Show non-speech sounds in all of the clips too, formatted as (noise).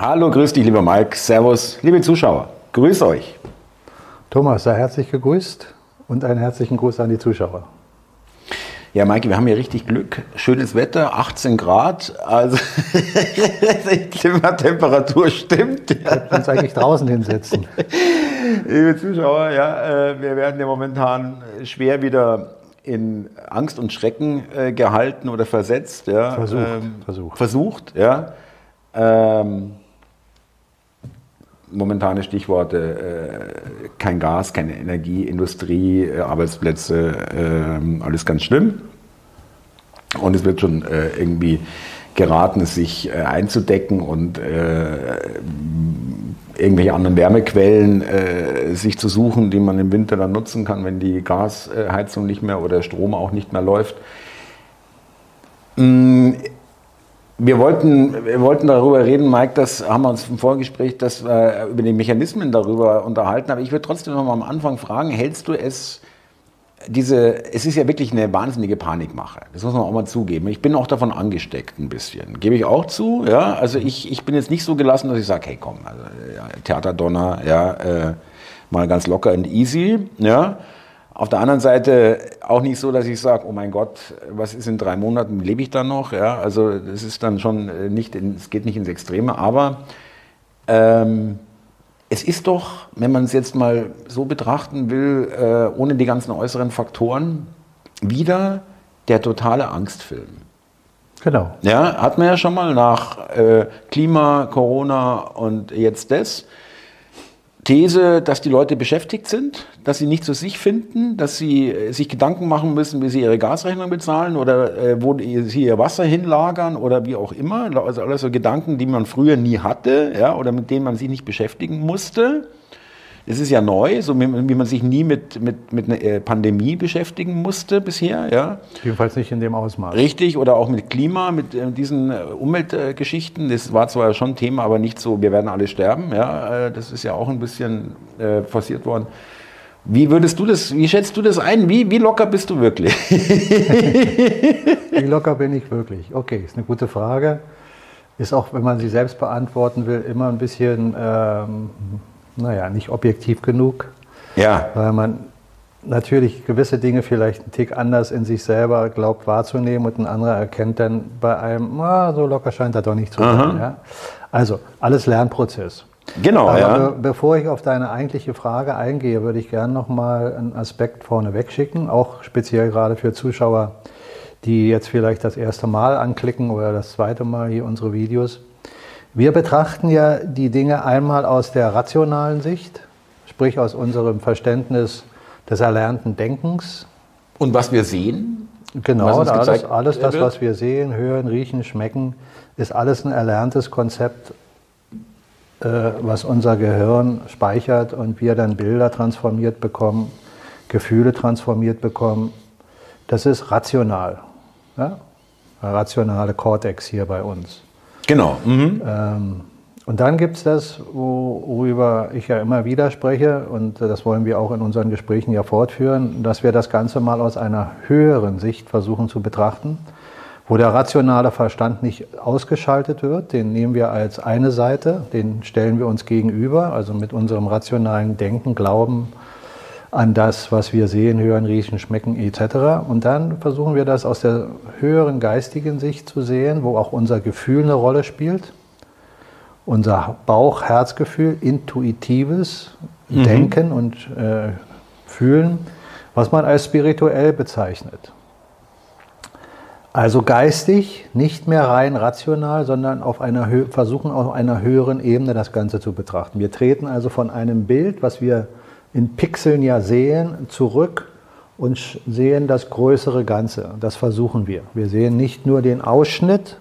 Hallo, grüß dich, lieber Mike. Servus, liebe Zuschauer. Grüß euch. Thomas, sei herzlich gegrüßt und einen herzlichen Gruß an die Zuschauer. Ja, Maike, wir haben hier richtig Glück. Schönes Wetter, 18 Grad. Also (laughs) die Klimatemperatur stimmt. Wir könnten uns eigentlich draußen hinsetzen. Liebe Zuschauer, ja, äh, wir werden ja momentan schwer wieder in Angst und Schrecken äh, gehalten oder versetzt. Ja. Versucht. Ähm, versucht. Versucht, ja. Ähm, momentane Stichworte, äh, kein Gas, keine Energie, Industrie, äh, Arbeitsplätze, äh, alles ganz schlimm. Und es wird schon äh, irgendwie geraten, sich äh, einzudecken und äh, irgendwelche anderen Wärmequellen sich zu suchen, die man im Winter dann nutzen kann, wenn die Gasheizung nicht mehr oder Strom auch nicht mehr läuft. Mm, wir wollten, wir wollten darüber reden, Mike, das haben wir uns im Vorgespräch, dass wir über die Mechanismen darüber unterhalten. Aber ich würde trotzdem noch mal am Anfang fragen, hältst du es, diese, es ist ja wirklich eine wahnsinnige Panikmache. Das muss man auch mal zugeben. Ich bin auch davon angesteckt ein bisschen. Gebe ich auch zu. Ja, also ich, ich bin jetzt nicht so gelassen, dass ich sage, hey komm, also, ja, Theaterdonner, ja, äh, mal ganz locker und easy. Ja. Auf der anderen Seite auch nicht so, dass ich sage, oh mein Gott, was ist in drei Monaten, lebe ich dann noch? Ja, also das ist dann schon äh, nicht, es geht nicht ins Extreme, aber ähm, es ist doch, wenn man es jetzt mal so betrachten will, äh, ohne die ganzen äußeren Faktoren, wieder der totale Angstfilm. Genau. Ja, hat man ja schon mal nach äh, Klima, Corona und jetzt das. These, dass die Leute beschäftigt sind, dass sie nicht zu sich finden, dass sie äh, sich Gedanken machen müssen, wie sie ihre Gasrechnung bezahlen oder äh, wo sie ihr Wasser hinlagern oder wie auch immer. Also alles so Gedanken, die man früher nie hatte ja, oder mit denen man sich nicht beschäftigen musste. Das ist ja neu, so wie man sich nie mit, mit, mit einer äh, Pandemie beschäftigen musste bisher. Ja. Jedenfalls nicht in dem Ausmaß. Richtig, oder auch mit Klima, mit äh, diesen äh, Umweltgeschichten. Das war zwar schon Thema, aber nicht so, wir werden alle sterben. Ja. Das ist ja auch ein bisschen äh, forciert worden. Wie würdest du das, wie schätzt du das ein? Wie, wie locker bist du wirklich? wie locker bin ich wirklich? Okay, ist eine gute Frage. Ist auch, wenn man sie selbst beantworten will, immer ein bisschen ähm, naja, nicht objektiv genug. Ja. Weil man natürlich gewisse Dinge vielleicht einen Tick anders in sich selber glaubt wahrzunehmen und ein anderer erkennt dann bei einem, ah, so locker scheint er doch nicht zu sein. Ja? Also alles Lernprozess. Genau, Aber ja. be bevor ich auf deine eigentliche Frage eingehe, würde ich gerne noch mal einen Aspekt vorne wegschicken, auch speziell gerade für Zuschauer, die jetzt vielleicht das erste Mal anklicken oder das zweite Mal hier unsere Videos. Wir betrachten ja die Dinge einmal aus der rationalen Sicht, sprich aus unserem Verständnis des erlernten Denkens. Und was wir sehen? Genau, alles, alles das, was wir sehen, hören, riechen, schmecken, ist alles ein erlerntes Konzept, äh, was unser Gehirn speichert und wir dann Bilder transformiert bekommen, Gefühle transformiert bekommen. Das ist rational. Ja? Der rationale Kortex hier bei uns. Genau. Mhm. Ähm, und dann gibt es das, worüber ich ja immer wieder spreche, und das wollen wir auch in unseren Gesprächen ja fortführen, dass wir das Ganze mal aus einer höheren Sicht versuchen zu betrachten, wo der rationale Verstand nicht ausgeschaltet wird, den nehmen wir als eine Seite, den stellen wir uns gegenüber, also mit unserem rationalen Denken, Glauben, an das, was wir sehen, hören, riechen, schmecken etc. Und dann versuchen wir das aus der höheren geistigen Sicht zu sehen, wo auch unser Gefühl eine Rolle spielt. Unser Bauch-Herzgefühl, intuitives mhm. Denken und äh, Fühlen, was man als spirituell bezeichnet. Also geistig, nicht mehr rein rational, sondern auf einer versuchen auf einer höheren Ebene das Ganze zu betrachten. Wir treten also von einem Bild, was wir in Pixeln ja sehen, zurück und sehen das größere Ganze. Das versuchen wir. Wir sehen nicht nur den Ausschnitt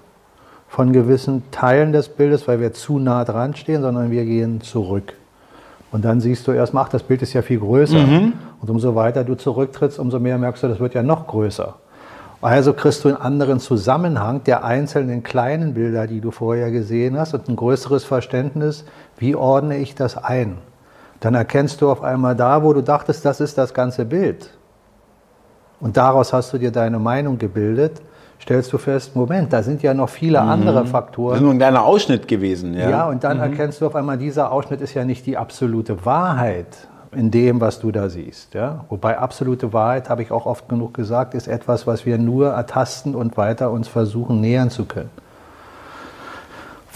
von gewissen Teilen des Bildes, weil wir zu nah dran stehen, sondern wir gehen zurück. Und dann siehst du erstmal, ach, das Bild ist ja viel größer. Mhm. Und umso weiter du zurücktrittst, umso mehr merkst du, das wird ja noch größer. Also kriegst du einen anderen Zusammenhang der einzelnen kleinen Bilder, die du vorher gesehen hast, und ein größeres Verständnis, wie ordne ich das ein dann erkennst du auf einmal da, wo du dachtest, das ist das ganze Bild. Und daraus hast du dir deine Meinung gebildet, stellst du fest, Moment, da sind ja noch viele mhm. andere Faktoren. Das ist nur ein kleiner Ausschnitt gewesen, ja. Ja, und dann mhm. erkennst du auf einmal, dieser Ausschnitt ist ja nicht die absolute Wahrheit in dem, was du da siehst. Ja? Wobei absolute Wahrheit, habe ich auch oft genug gesagt, ist etwas, was wir nur ertasten und weiter uns versuchen nähern zu können.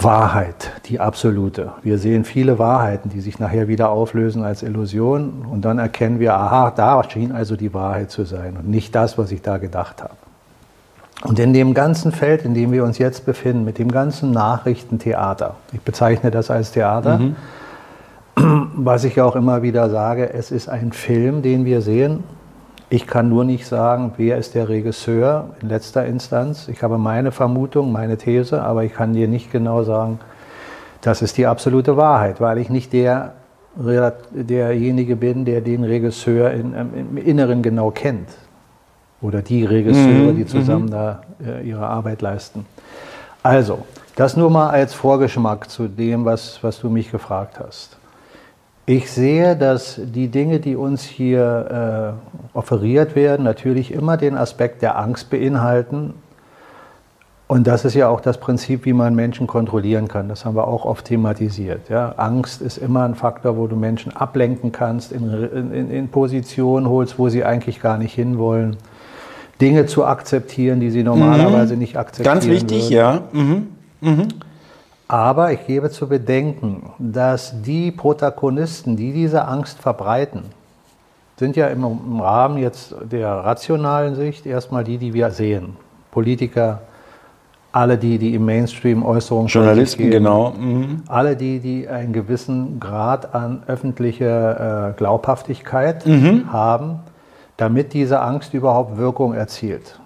Wahrheit, die absolute. Wir sehen viele Wahrheiten, die sich nachher wieder auflösen als Illusion und dann erkennen wir, aha, da schien also die Wahrheit zu sein und nicht das, was ich da gedacht habe. Und in dem ganzen Feld, in dem wir uns jetzt befinden, mit dem ganzen Nachrichtentheater, ich bezeichne das als Theater, mhm. was ich auch immer wieder sage, es ist ein Film, den wir sehen. Ich kann nur nicht sagen, wer ist der Regisseur in letzter Instanz. Ich habe meine Vermutung, meine These, aber ich kann dir nicht genau sagen, das ist die absolute Wahrheit, weil ich nicht der, derjenige bin, der den Regisseur in, im Inneren genau kennt oder die Regisseure, mhm. die zusammen mhm. da äh, ihre Arbeit leisten. Also, das nur mal als Vorgeschmack zu dem, was, was du mich gefragt hast. Ich sehe, dass die Dinge, die uns hier äh, offeriert werden, natürlich immer den Aspekt der Angst beinhalten. Und das ist ja auch das Prinzip, wie man Menschen kontrollieren kann. Das haben wir auch oft thematisiert. Ja? Angst ist immer ein Faktor, wo du Menschen ablenken kannst, in, in, in Positionen holst, wo sie eigentlich gar nicht hinwollen. Dinge zu akzeptieren, die sie normalerweise mhm. nicht akzeptieren. Ganz wichtig, würden. ja. Mhm. Mhm. Aber ich gebe zu bedenken, dass die Protagonisten, die diese Angst verbreiten, sind ja im Rahmen jetzt der rationalen Sicht erstmal die, die wir sehen. Politiker, alle die, die im Mainstream Äußerungen Journalisten, geben, genau. Mhm. Alle die, die einen gewissen Grad an öffentlicher äh, Glaubhaftigkeit mhm. haben damit diese Angst überhaupt Wirkung erzielt.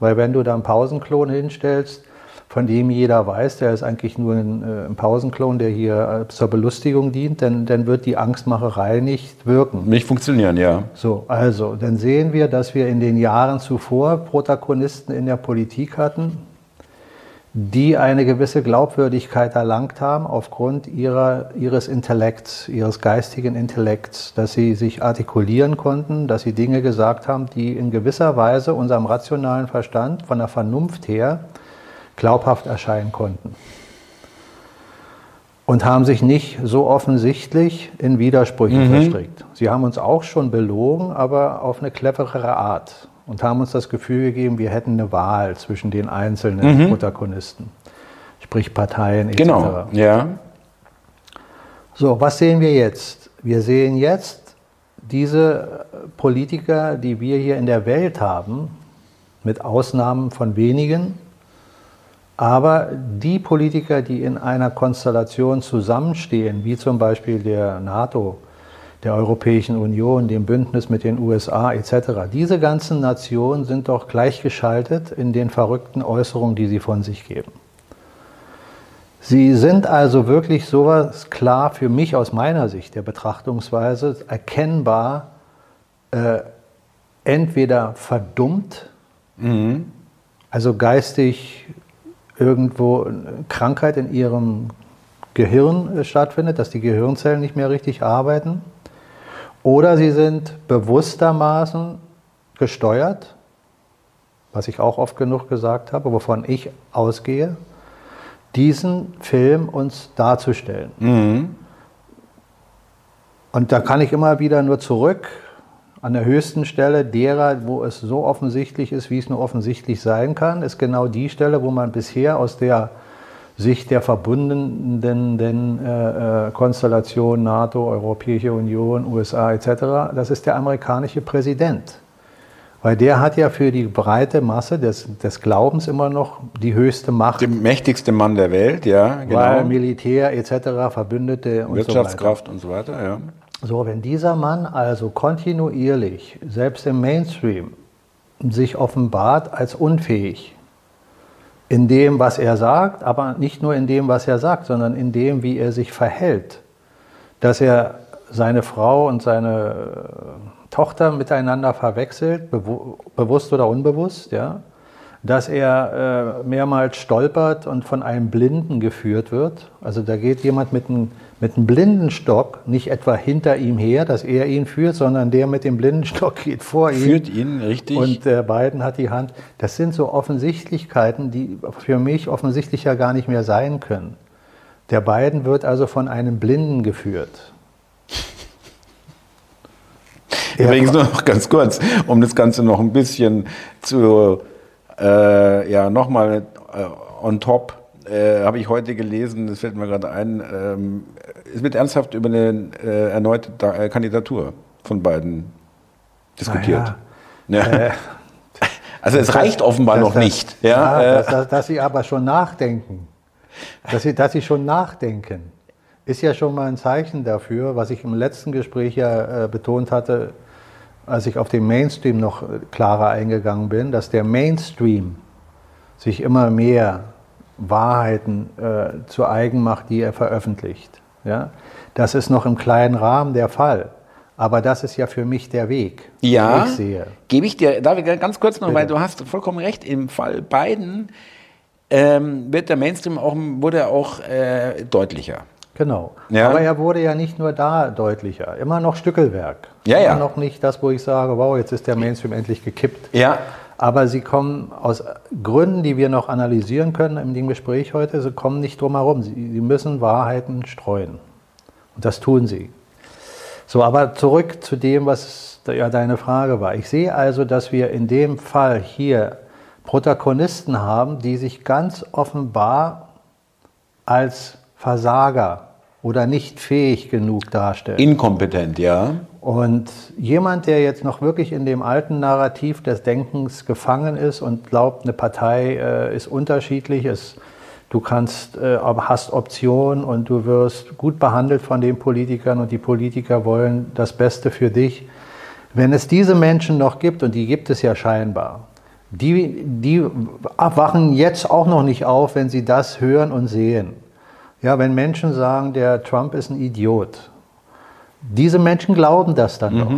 Weil wenn du da einen Pausenklon hinstellst, von dem jeder weiß, der ist eigentlich nur ein, äh, ein Pausenklon, der hier äh, zur Belustigung dient, dann, dann wird die Angstmacherei nicht wirken. Nicht funktionieren, ja. So, also, dann sehen wir, dass wir in den Jahren zuvor Protagonisten in der Politik hatten, die eine gewisse Glaubwürdigkeit erlangt haben aufgrund ihrer, ihres Intellekts, ihres geistigen Intellekts, dass sie sich artikulieren konnten, dass sie Dinge gesagt haben, die in gewisser Weise unserem rationalen Verstand von der Vernunft her glaubhaft erscheinen konnten. Und haben sich nicht so offensichtlich in Widersprüche mhm. verstrickt. Sie haben uns auch schon belogen, aber auf eine cleverere Art und haben uns das Gefühl gegeben, wir hätten eine Wahl zwischen den einzelnen mhm. Protagonisten, sprich Parteien etc. Genau, ja. So, was sehen wir jetzt? Wir sehen jetzt diese Politiker, die wir hier in der Welt haben, mit Ausnahmen von wenigen, aber die Politiker, die in einer Konstellation zusammenstehen, wie zum Beispiel der NATO, der Europäischen Union, dem Bündnis mit den USA etc. Diese ganzen Nationen sind doch gleichgeschaltet in den verrückten Äußerungen, die sie von sich geben. Sie sind also wirklich sowas klar für mich aus meiner Sicht der Betrachtungsweise erkennbar äh, entweder verdummt, mhm. also geistig irgendwo Krankheit in ihrem Gehirn stattfindet, dass die Gehirnzellen nicht mehr richtig arbeiten oder sie sind bewusstermaßen gesteuert, was ich auch oft genug gesagt habe, wovon ich ausgehe, diesen Film uns darzustellen. Mhm. Und da kann ich immer wieder nur zurück an der höchsten Stelle derer, wo es so offensichtlich ist, wie es nur offensichtlich sein kann, ist genau die Stelle, wo man bisher aus der Sicht der verbundenen äh, äh, Konstellation NATO, Europäische Union, USA etc., das ist der amerikanische Präsident. Weil der hat ja für die breite Masse des, des Glaubens immer noch die höchste Macht. Der mächtigste Mann der Welt, ja. Genau. Weil Militär etc., Verbündete und Wirtschaftskraft so und so weiter, ja. So, wenn dieser Mann also kontinuierlich, selbst im Mainstream, sich offenbart als unfähig, in dem, was er sagt, aber nicht nur in dem, was er sagt, sondern in dem, wie er sich verhält. Dass er seine Frau und seine äh, Tochter miteinander verwechselt, bewusst oder unbewusst, ja. Dass er äh, mehrmals stolpert und von einem Blinden geführt wird. Also da geht jemand mit einem, mit einem Blindenstock nicht etwa hinter ihm her, dass er ihn führt, sondern der mit dem Blindenstock geht vor ihm. Führt ihn, richtig. Und der beiden hat die Hand. Das sind so Offensichtlichkeiten, die für mich offensichtlicher gar nicht mehr sein können. Der beiden wird also von einem Blinden geführt. (laughs) Übrigens nur noch ganz kurz, um das Ganze noch ein bisschen zu, äh, ja, nochmal äh, on top, äh, habe ich heute gelesen, das fällt mir gerade ein, ähm, es wird ernsthaft über eine äh, erneute da äh, Kandidatur von beiden diskutiert. Ja. Ja. (laughs) also es reicht offenbar dass, noch dass, nicht. Ja, Ja, äh, dass, dass, sie aber schon nachdenken. Dass sie, dass sie schon nachdenken, ist ja schon mal ein Zeichen dafür, was ich im letzten Gespräch ja äh, betont hatte, als ich auf den Mainstream noch klarer eingegangen bin, dass der Mainstream sich immer mehr Wahrheiten äh, zu eigen macht, die er veröffentlicht. Ja? Das ist noch im kleinen Rahmen der Fall. Aber das ist ja für mich der Weg, Ja, den ich sehe. gebe ich dir, darf ich ganz kurz noch, Bitte. weil du hast vollkommen recht, im Fall Biden ähm, wird der Mainstream auch, wurde auch äh, deutlicher. Genau. Ja. Aber er wurde ja nicht nur da deutlicher, immer noch Stückelwerk. Ja, immer ja. noch nicht das, wo ich sage, wow, jetzt ist der Mainstream endlich gekippt. Ja, Aber sie kommen aus Gründen, die wir noch analysieren können in dem Gespräch heute, sie kommen nicht drum herum. Sie, sie müssen Wahrheiten streuen. Und das tun sie. So, aber zurück zu dem, was ja deine Frage war. Ich sehe also, dass wir in dem Fall hier Protagonisten haben, die sich ganz offenbar als Versager oder nicht fähig genug darstellen. inkompetent, ja. Und jemand, der jetzt noch wirklich in dem alten Narrativ des Denkens gefangen ist und glaubt, eine Partei äh, ist unterschiedlich, ist, du kannst, äh, hast Optionen und du wirst gut behandelt von den Politikern und die Politiker wollen das Beste für dich. Wenn es diese Menschen noch gibt, und die gibt es ja scheinbar, die, die wachen jetzt auch noch nicht auf, wenn sie das hören und sehen. Ja, wenn Menschen sagen, der Trump ist ein Idiot, diese Menschen glauben das dann noch,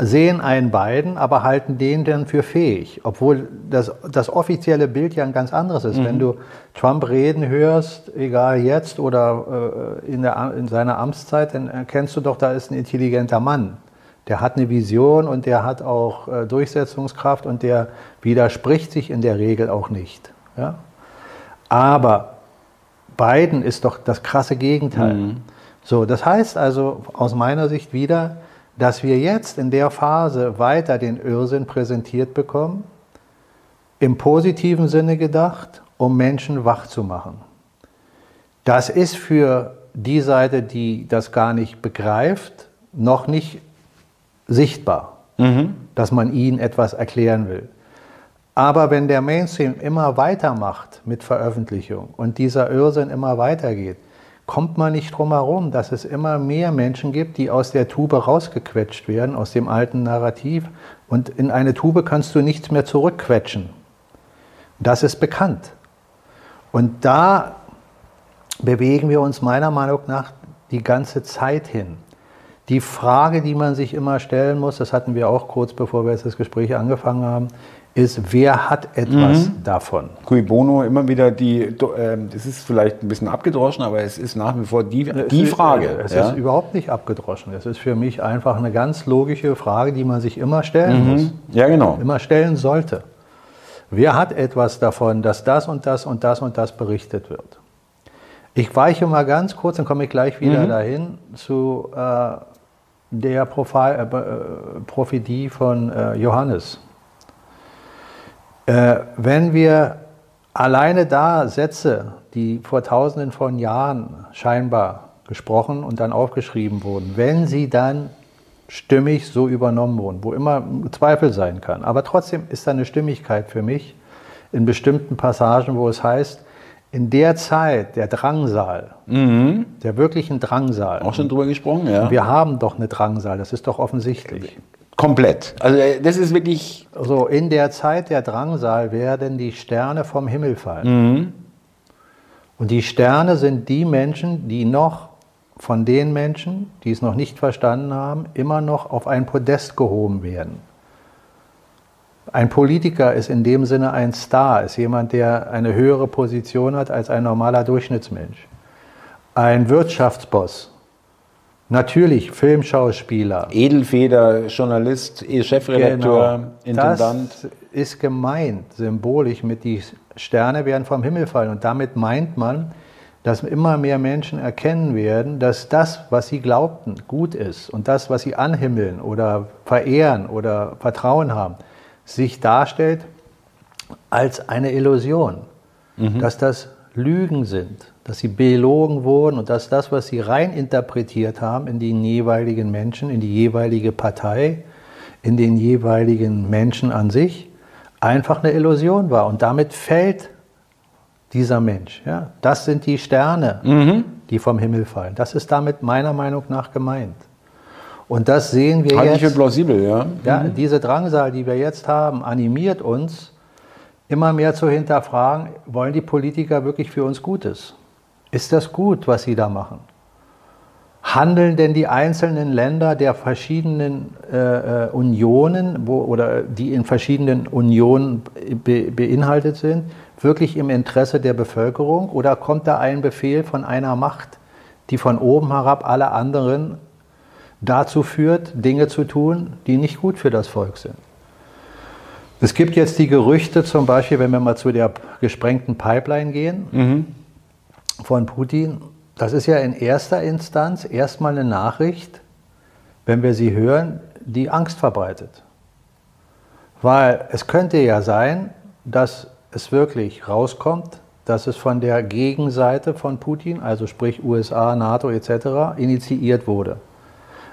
sehen einen beiden, aber halten den dann für fähig, obwohl das, das offizielle Bild ja ein ganz anderes ist. Wenn du Trump reden hörst, egal jetzt oder äh, in, der, in seiner Amtszeit, dann erkennst du doch, da ist ein intelligenter Mann. Der hat eine Vision und der hat auch äh, Durchsetzungskraft und der widerspricht sich in der Regel auch nicht. Ja? Aber Biden ist doch das krasse Gegenteil. So, das heißt also aus meiner Sicht wieder, dass wir jetzt in der Phase weiter den Irrsinn präsentiert bekommen, im positiven Sinne gedacht, um Menschen wach zu machen. Das ist für die Seite, die das gar nicht begreift, noch nicht sichtbar, dass man ihnen etwas erklären will. Aber wenn der Mainstream immer weitermacht mit Veröffentlichung und dieser Irrsinn immer weitergeht, kommt man nicht drum herum, dass es immer mehr Menschen gibt, die aus der Tube rausgequetscht werden, aus dem alten Narrativ. Und in eine Tube kannst du nichts mehr zurückquetschen. Das ist bekannt. Und da bewegen wir uns meiner Meinung nach die ganze Zeit hin. Die Frage, die man sich immer stellen muss, das hatten wir auch kurz bevor wir jetzt das Gespräch angefangen haben, ist, wer hat etwas davon? Cui Bono immer wieder die, ähm, das ist vielleicht ein bisschen abgedroschen, aber es ist nach wie vor die, die Es ist- Frage. Es ja? ist überhaupt nicht abgedroschen. Es ist für mich einfach eine ganz logische Frage, die man sich immer stellen muss. ja, genau. Immer stellen sollte. Wer hat etwas davon, dass das und das und das und das berichtet wird? Ich weiche mal ganz kurz, dann komme ich gleich wieder dahin, zu äh, der äh, äh, Prophetie von äh, Johannes. Wenn wir alleine da Sätze, die vor tausenden von Jahren scheinbar gesprochen und dann aufgeschrieben wurden, wenn sie dann stimmig so übernommen wurden, wo immer Zweifel sein kann, aber trotzdem ist da eine Stimmigkeit für mich in bestimmten Passagen, wo es heißt, in der Zeit der Drangsal, der wirklichen Drangsal, Auch schon drüber gesprochen, ja. wir haben doch eine Drangsal, das ist doch offensichtlich. Komplett. Also äh, das ist wirklich, So, in der Zeit der Drangsal werden die Sterne vom Himmel fallen. Und die Sterne sind die Menschen, die noch von den Menschen, die es noch nicht verstanden haben, immer noch auf ein Podest gehoben werden. Ein Politiker ist in dem Sinne ein Star, ist jemand, der eine höhere Position hat als ein normaler Durchschnittsmensch. Ein Wirtschaftsboss, natürlich Filmschauspieler. Edelfeder, Journalist, Chefredakteur, genau. Intendant. Das ist gemeint, symbolisch mit die Sterne werden vom Himmel fallen. Und damit meint man, dass immer mehr Menschen erkennen werden, dass das, was sie glaubten, gut ist und das, was sie anhimmeln oder verehren oder Vertrauen haben, sich darstellt als eine Illusion, mhm. dass das Lügen sind, dass sie belogen wurden und dass das, was sie rein interpretiert haben in den jeweiligen Menschen, in die jeweilige Partei, in den jeweiligen Menschen an sich, einfach eine Illusion war. Und damit fällt dieser Mensch. Ja? Das sind die Sterne, mhm. die vom Himmel fallen. Das ist damit meiner Meinung nach gemeint. Und das sehen wir Halte jetzt. Ich für plausibel, ja. ja mhm. Diese Drangsal, die wir jetzt haben, animiert uns, immer mehr zu hinterfragen, wollen die Politiker wirklich für uns Gutes? Ist das gut, was sie da machen? Handeln denn die einzelnen Länder der verschiedenen äh, äh Unionen wo, oder die in verschiedenen Unionen be, beinhaltet sind, wirklich im Interesse der Bevölkerung oder kommt da ein Befehl von einer Macht, die von oben herab alle anderen dazu führt, Dinge zu tun, die nicht gut für das Volk sind? Es gibt jetzt die Gerüchte, zum Beispiel, wenn wir mal zu der gesprengten Pipeline gehen mhm. von Putin, das ist ja in erster Instanz erstmal eine Nachricht, wenn wir sie hören, die Angst verbreitet. Weil es könnte ja sein, dass es wirklich rauskommt, dass es von der Gegenseite von Putin, also sprich USA, NATO etc., initiiert wurde.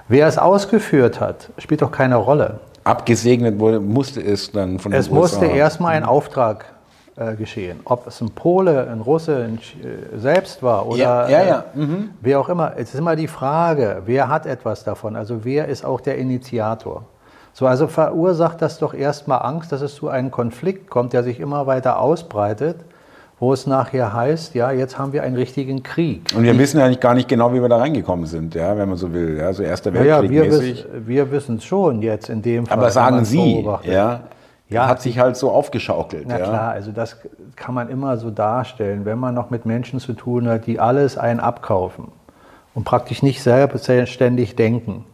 Wer es ausgeführt hat, spielt doch keine Rolle. Abgesegnet wurde, musste es dann von Es musste erstmal ein Auftrag äh, geschehen. Ob es ein Pole, ein Russe ein, äh, selbst war oder ja, ja, ja. Äh, mhm. wer auch immer. Es ist immer die Frage, wer hat etwas davon? Also wer ist auch der Initiator? So, also verursacht das doch erstmal Angst, dass es zu einem Konflikt kommt, der sich immer weiter ausbreitet, wo es nachher heißt, ja, jetzt haben wir einen richtigen Krieg. Und wir wissen eigentlich gar nicht genau, wie wir da reingekommen sind, ja, wenn man so will. Ja, so Erster Weltkrieg ja, wir wissen es schon jetzt in dem Fall. Aber sagen Sie, ja, ja, hat sich halt so aufgeschaukelt. Na ja. klar, also das kann man immer so darstellen, wenn man noch mit Menschen zu tun hat, die alles einen abkaufen und praktisch nicht selbstständig denken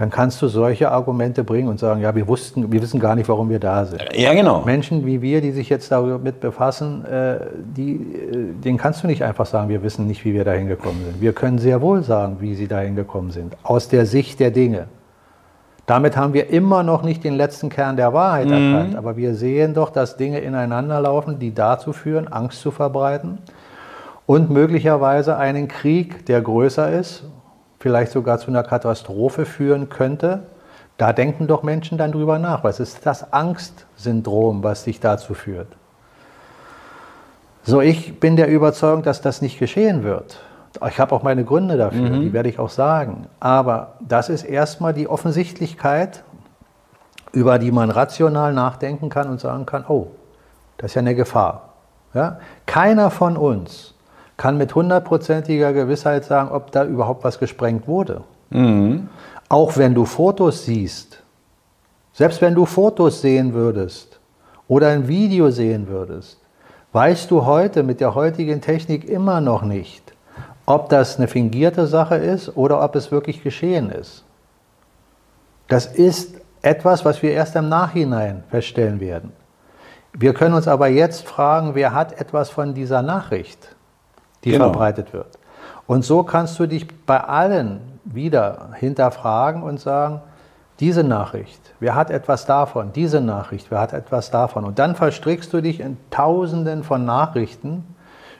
dann kannst du solche Argumente bringen und sagen, ja, wir wussten, wir wissen gar nicht, warum wir da sind. Ja, genau. Menschen wie wir, die sich jetzt damit befassen, äh, die, äh, denen kannst du nicht einfach sagen, wir wissen nicht, wie wir da hingekommen sind. Wir können sehr wohl sagen, wie sie da hingekommen sind, aus der Sicht der Dinge. Damit haben wir immer noch nicht den letzten Kern der Wahrheit mhm. erkannt, aber wir sehen doch, dass Dinge ineinander laufen, die dazu führen, Angst zu verbreiten und möglicherweise einen Krieg, der größer ist vielleicht sogar zu einer Katastrophe führen könnte, da denken doch Menschen dann drüber nach. Was ist das Angstsyndrom, was dich dazu führt? So, ich bin der Überzeugung, dass das nicht geschehen wird. Ich habe auch meine Gründe dafür, mhm. die werde ich auch sagen. Aber das ist erstmal die Offensichtlichkeit, über die man rational nachdenken kann und sagen kann, oh, das ist ja eine Gefahr. Ja? Keiner von uns kann mit hundertprozentiger Gewissheit sagen, ob da überhaupt was gesprengt wurde. Mhm. Auch wenn du Fotos siehst, selbst wenn du Fotos sehen würdest oder ein Video sehen würdest, weißt du heute mit der heutigen Technik immer noch nicht, ob das eine fingierte Sache ist oder ob es wirklich geschehen ist. Das ist etwas, was wir erst im Nachhinein feststellen werden. Wir können uns aber jetzt fragen, wer hat etwas von dieser Nachricht? Die genau. verbreitet wird. Und so kannst du dich bei allen wieder hinterfragen und sagen, diese Nachricht, wer hat etwas davon? Diese Nachricht, wer hat etwas davon? Und dann verstrickst du dich in Tausenden von Nachrichten,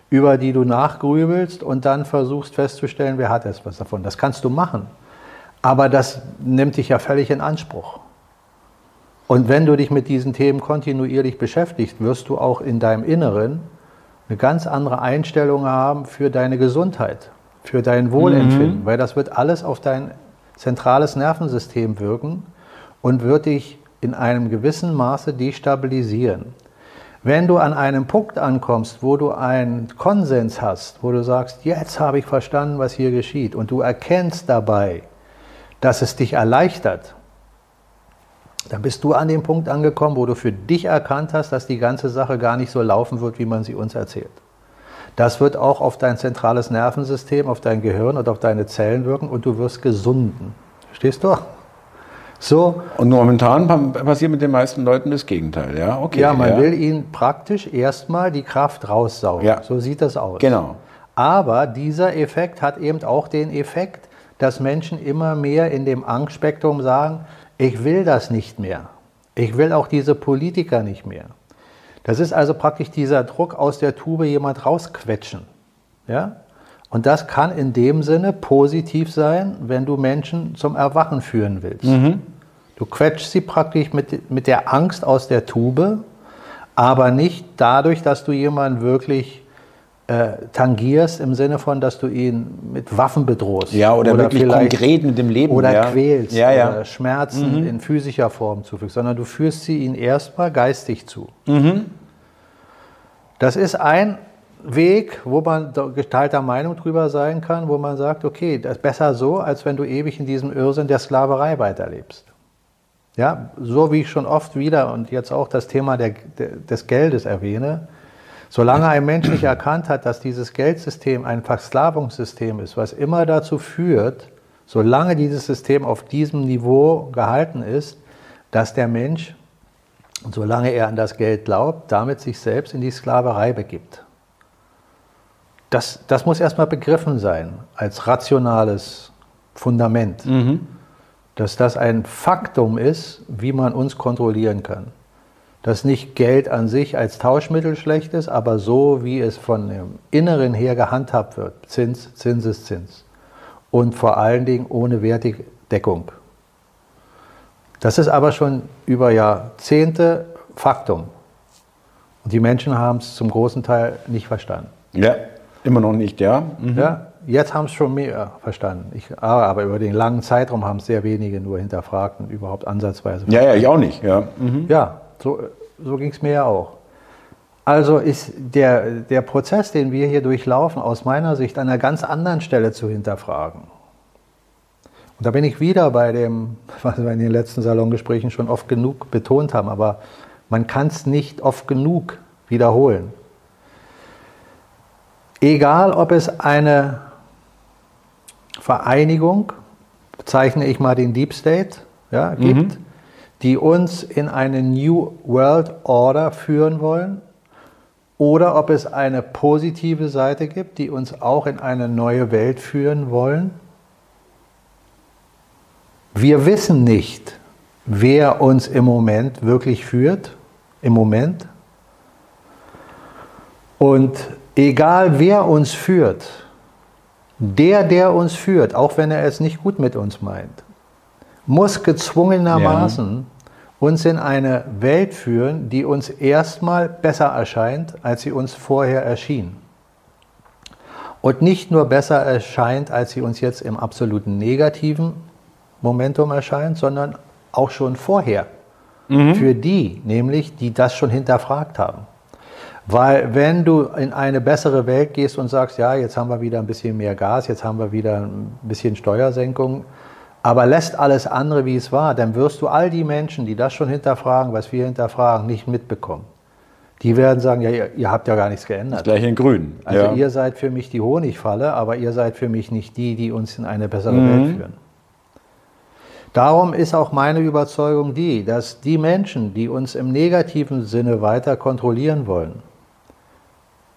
über die du nachgrübelst und dann versuchst festzustellen, wer hat etwas davon. Das kannst du machen. Aber das nimmt dich ja völlig in Anspruch. Und wenn du dich mit diesen Themen kontinuierlich beschäftigst, wirst du auch in deinem Inneren eine ganz andere Einstellung haben für deine Gesundheit, für dein Wohlempfinden, mhm. weil das wird alles auf dein zentrales Nervensystem wirken und wird dich in einem gewissen Maße destabilisieren. Wenn du an einem Punkt ankommst, wo du einen Konsens hast, wo du sagst, jetzt habe ich verstanden, was hier geschieht, und du erkennst dabei, dass es dich erleichtert, dann bist du an dem Punkt angekommen, wo du für dich erkannt hast, dass die ganze Sache gar nicht so laufen wird, wie man sie uns erzählt. Das wird auch auf dein zentrales Nervensystem, auf dein Gehirn und auf deine Zellen wirken und du wirst gesunden. Verstehst du? So. Und momentan passiert mit den meisten Leuten das Gegenteil, ja? Okay. Ja, man ja. will ihnen praktisch erstmal die Kraft raussaugen. Ja. So sieht das aus. Genau. Aber dieser Effekt hat eben auch den Effekt, dass Menschen immer mehr in dem Angstspektrum sagen, ich will das nicht mehr. Ich will auch diese Politiker nicht mehr. Das ist also praktisch dieser Druck aus der Tube jemand rausquetschen. Ja? Und das kann in dem Sinne positiv sein, wenn du Menschen zum Erwachen führen willst. Mhm. Du quetschst sie praktisch mit, mit der Angst aus der Tube, aber nicht dadurch, dass du jemanden wirklich äh, tangierst im Sinne von, dass du ihn mit Waffen bedrohst. Ja, oder, oder wirklich konkret mit dem Leben. Oder ja. quälst ja, ja. oder Schmerzen mhm. in physischer Form zufügst, sondern du führst sie ihnen erstmal geistig zu. Mhm. Das ist ein Weg, wo man geteilter Meinung drüber sein kann, wo man sagt, okay, das ist besser so, als wenn du ewig in diesem Irrsinn der Sklaverei weiterlebst. Ja, so wie ich schon oft wieder und jetzt auch das Thema der, des Geldes erwähne, solange ein Mensch nicht erkannt hat, dass dieses Geldsystem ein Versklavungssystem ist, was immer dazu führt, solange dieses System auf diesem Niveau gehalten ist, dass der Mensch, solange er an das Geld glaubt, damit sich selbst in die Sklaverei begibt. Das, das muss erstmal begriffen sein als rationales Fundament, mhm. dass das ein Faktum ist, wie man uns kontrollieren kann. Dass nicht Geld an sich als Tauschmittel schlecht ist, aber so, wie es von dem Inneren her gehandhabt wird, Zins, Zinseszins. Und vor allen Dingen ohne Wertdeckung. Das ist aber schon über Jahrzehnte Faktum. Und die Menschen haben es zum großen Teil nicht verstanden. Ja. Immer noch nicht, ja. Mhm. ja jetzt haben es schon mehr verstanden. Ich, ah, aber über den langen Zeitraum haben es sehr wenige nur hinterfragt und überhaupt ansatzweise. Verstanden. Ja, ja, ich auch nicht. Ja, mhm. ja so, so ging es mir ja auch. Also ist der, der Prozess, den wir hier durchlaufen, aus meiner Sicht an einer ganz anderen Stelle zu hinterfragen. Und da bin ich wieder bei dem, was wir in den letzten Salongesprächen schon oft genug betont haben, aber man kann es nicht oft genug wiederholen. Egal, ob es eine Vereinigung, bezeichne ich mal den Deep State, ja, gibt, mhm. Die uns in eine New World Order führen wollen, oder ob es eine positive Seite gibt, die uns auch in eine neue Welt führen wollen. Wir wissen nicht, wer uns im Moment wirklich führt, im Moment. Und egal wer uns führt, der, der uns führt, auch wenn er es nicht gut mit uns meint, muss gezwungenermaßen ja. uns in eine Welt führen, die uns erstmal besser erscheint, als sie uns vorher erschien. Und nicht nur besser erscheint, als sie uns jetzt im absoluten negativen Momentum erscheint, sondern auch schon vorher. Mhm. Für die, nämlich, die das schon hinterfragt haben. Weil wenn du in eine bessere Welt gehst und sagst, ja, jetzt haben wir wieder ein bisschen mehr Gas, jetzt haben wir wieder ein bisschen Steuersenkung, aber lässt alles andere, wie es war, dann wirst du all die Menschen, die das schon hinterfragen, was wir hinterfragen, nicht mitbekommen. Die werden sagen, ja, ihr, ihr habt ja gar nichts geändert. Das gleich in grün. Also ja. ihr seid für mich die Honigfalle, aber ihr seid für mich nicht die, die uns in eine bessere mhm. Welt führen. Darum ist auch meine Überzeugung die, dass die Menschen, die uns im negativen Sinne weiter kontrollieren wollen,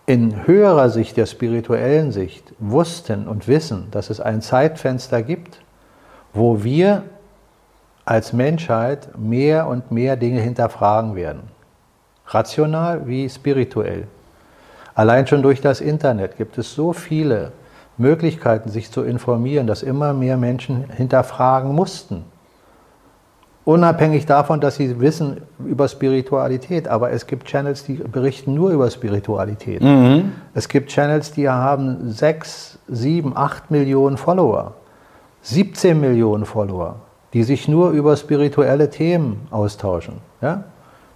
in höherer Sicht, der spirituellen Sicht, wussten und wissen, dass es ein Zeitfenster gibt, wo wir als Menschheit mehr und mehr Dinge hinterfragen werden. Rational wie spirituell. Allein schon durch das Internet gibt es so viele Möglichkeiten, sich zu informieren, dass immer mehr Menschen hinterfragen mussten. Unabhängig davon, dass sie wissen über Spiritualität, aber es gibt Channels, die berichten nur über Spiritualität. Mhm. Es gibt Channels, die haben 6, 7, 8 Millionen Follower, 17 Millionen Follower, die sich nur über spirituelle Themen austauschen. Ja?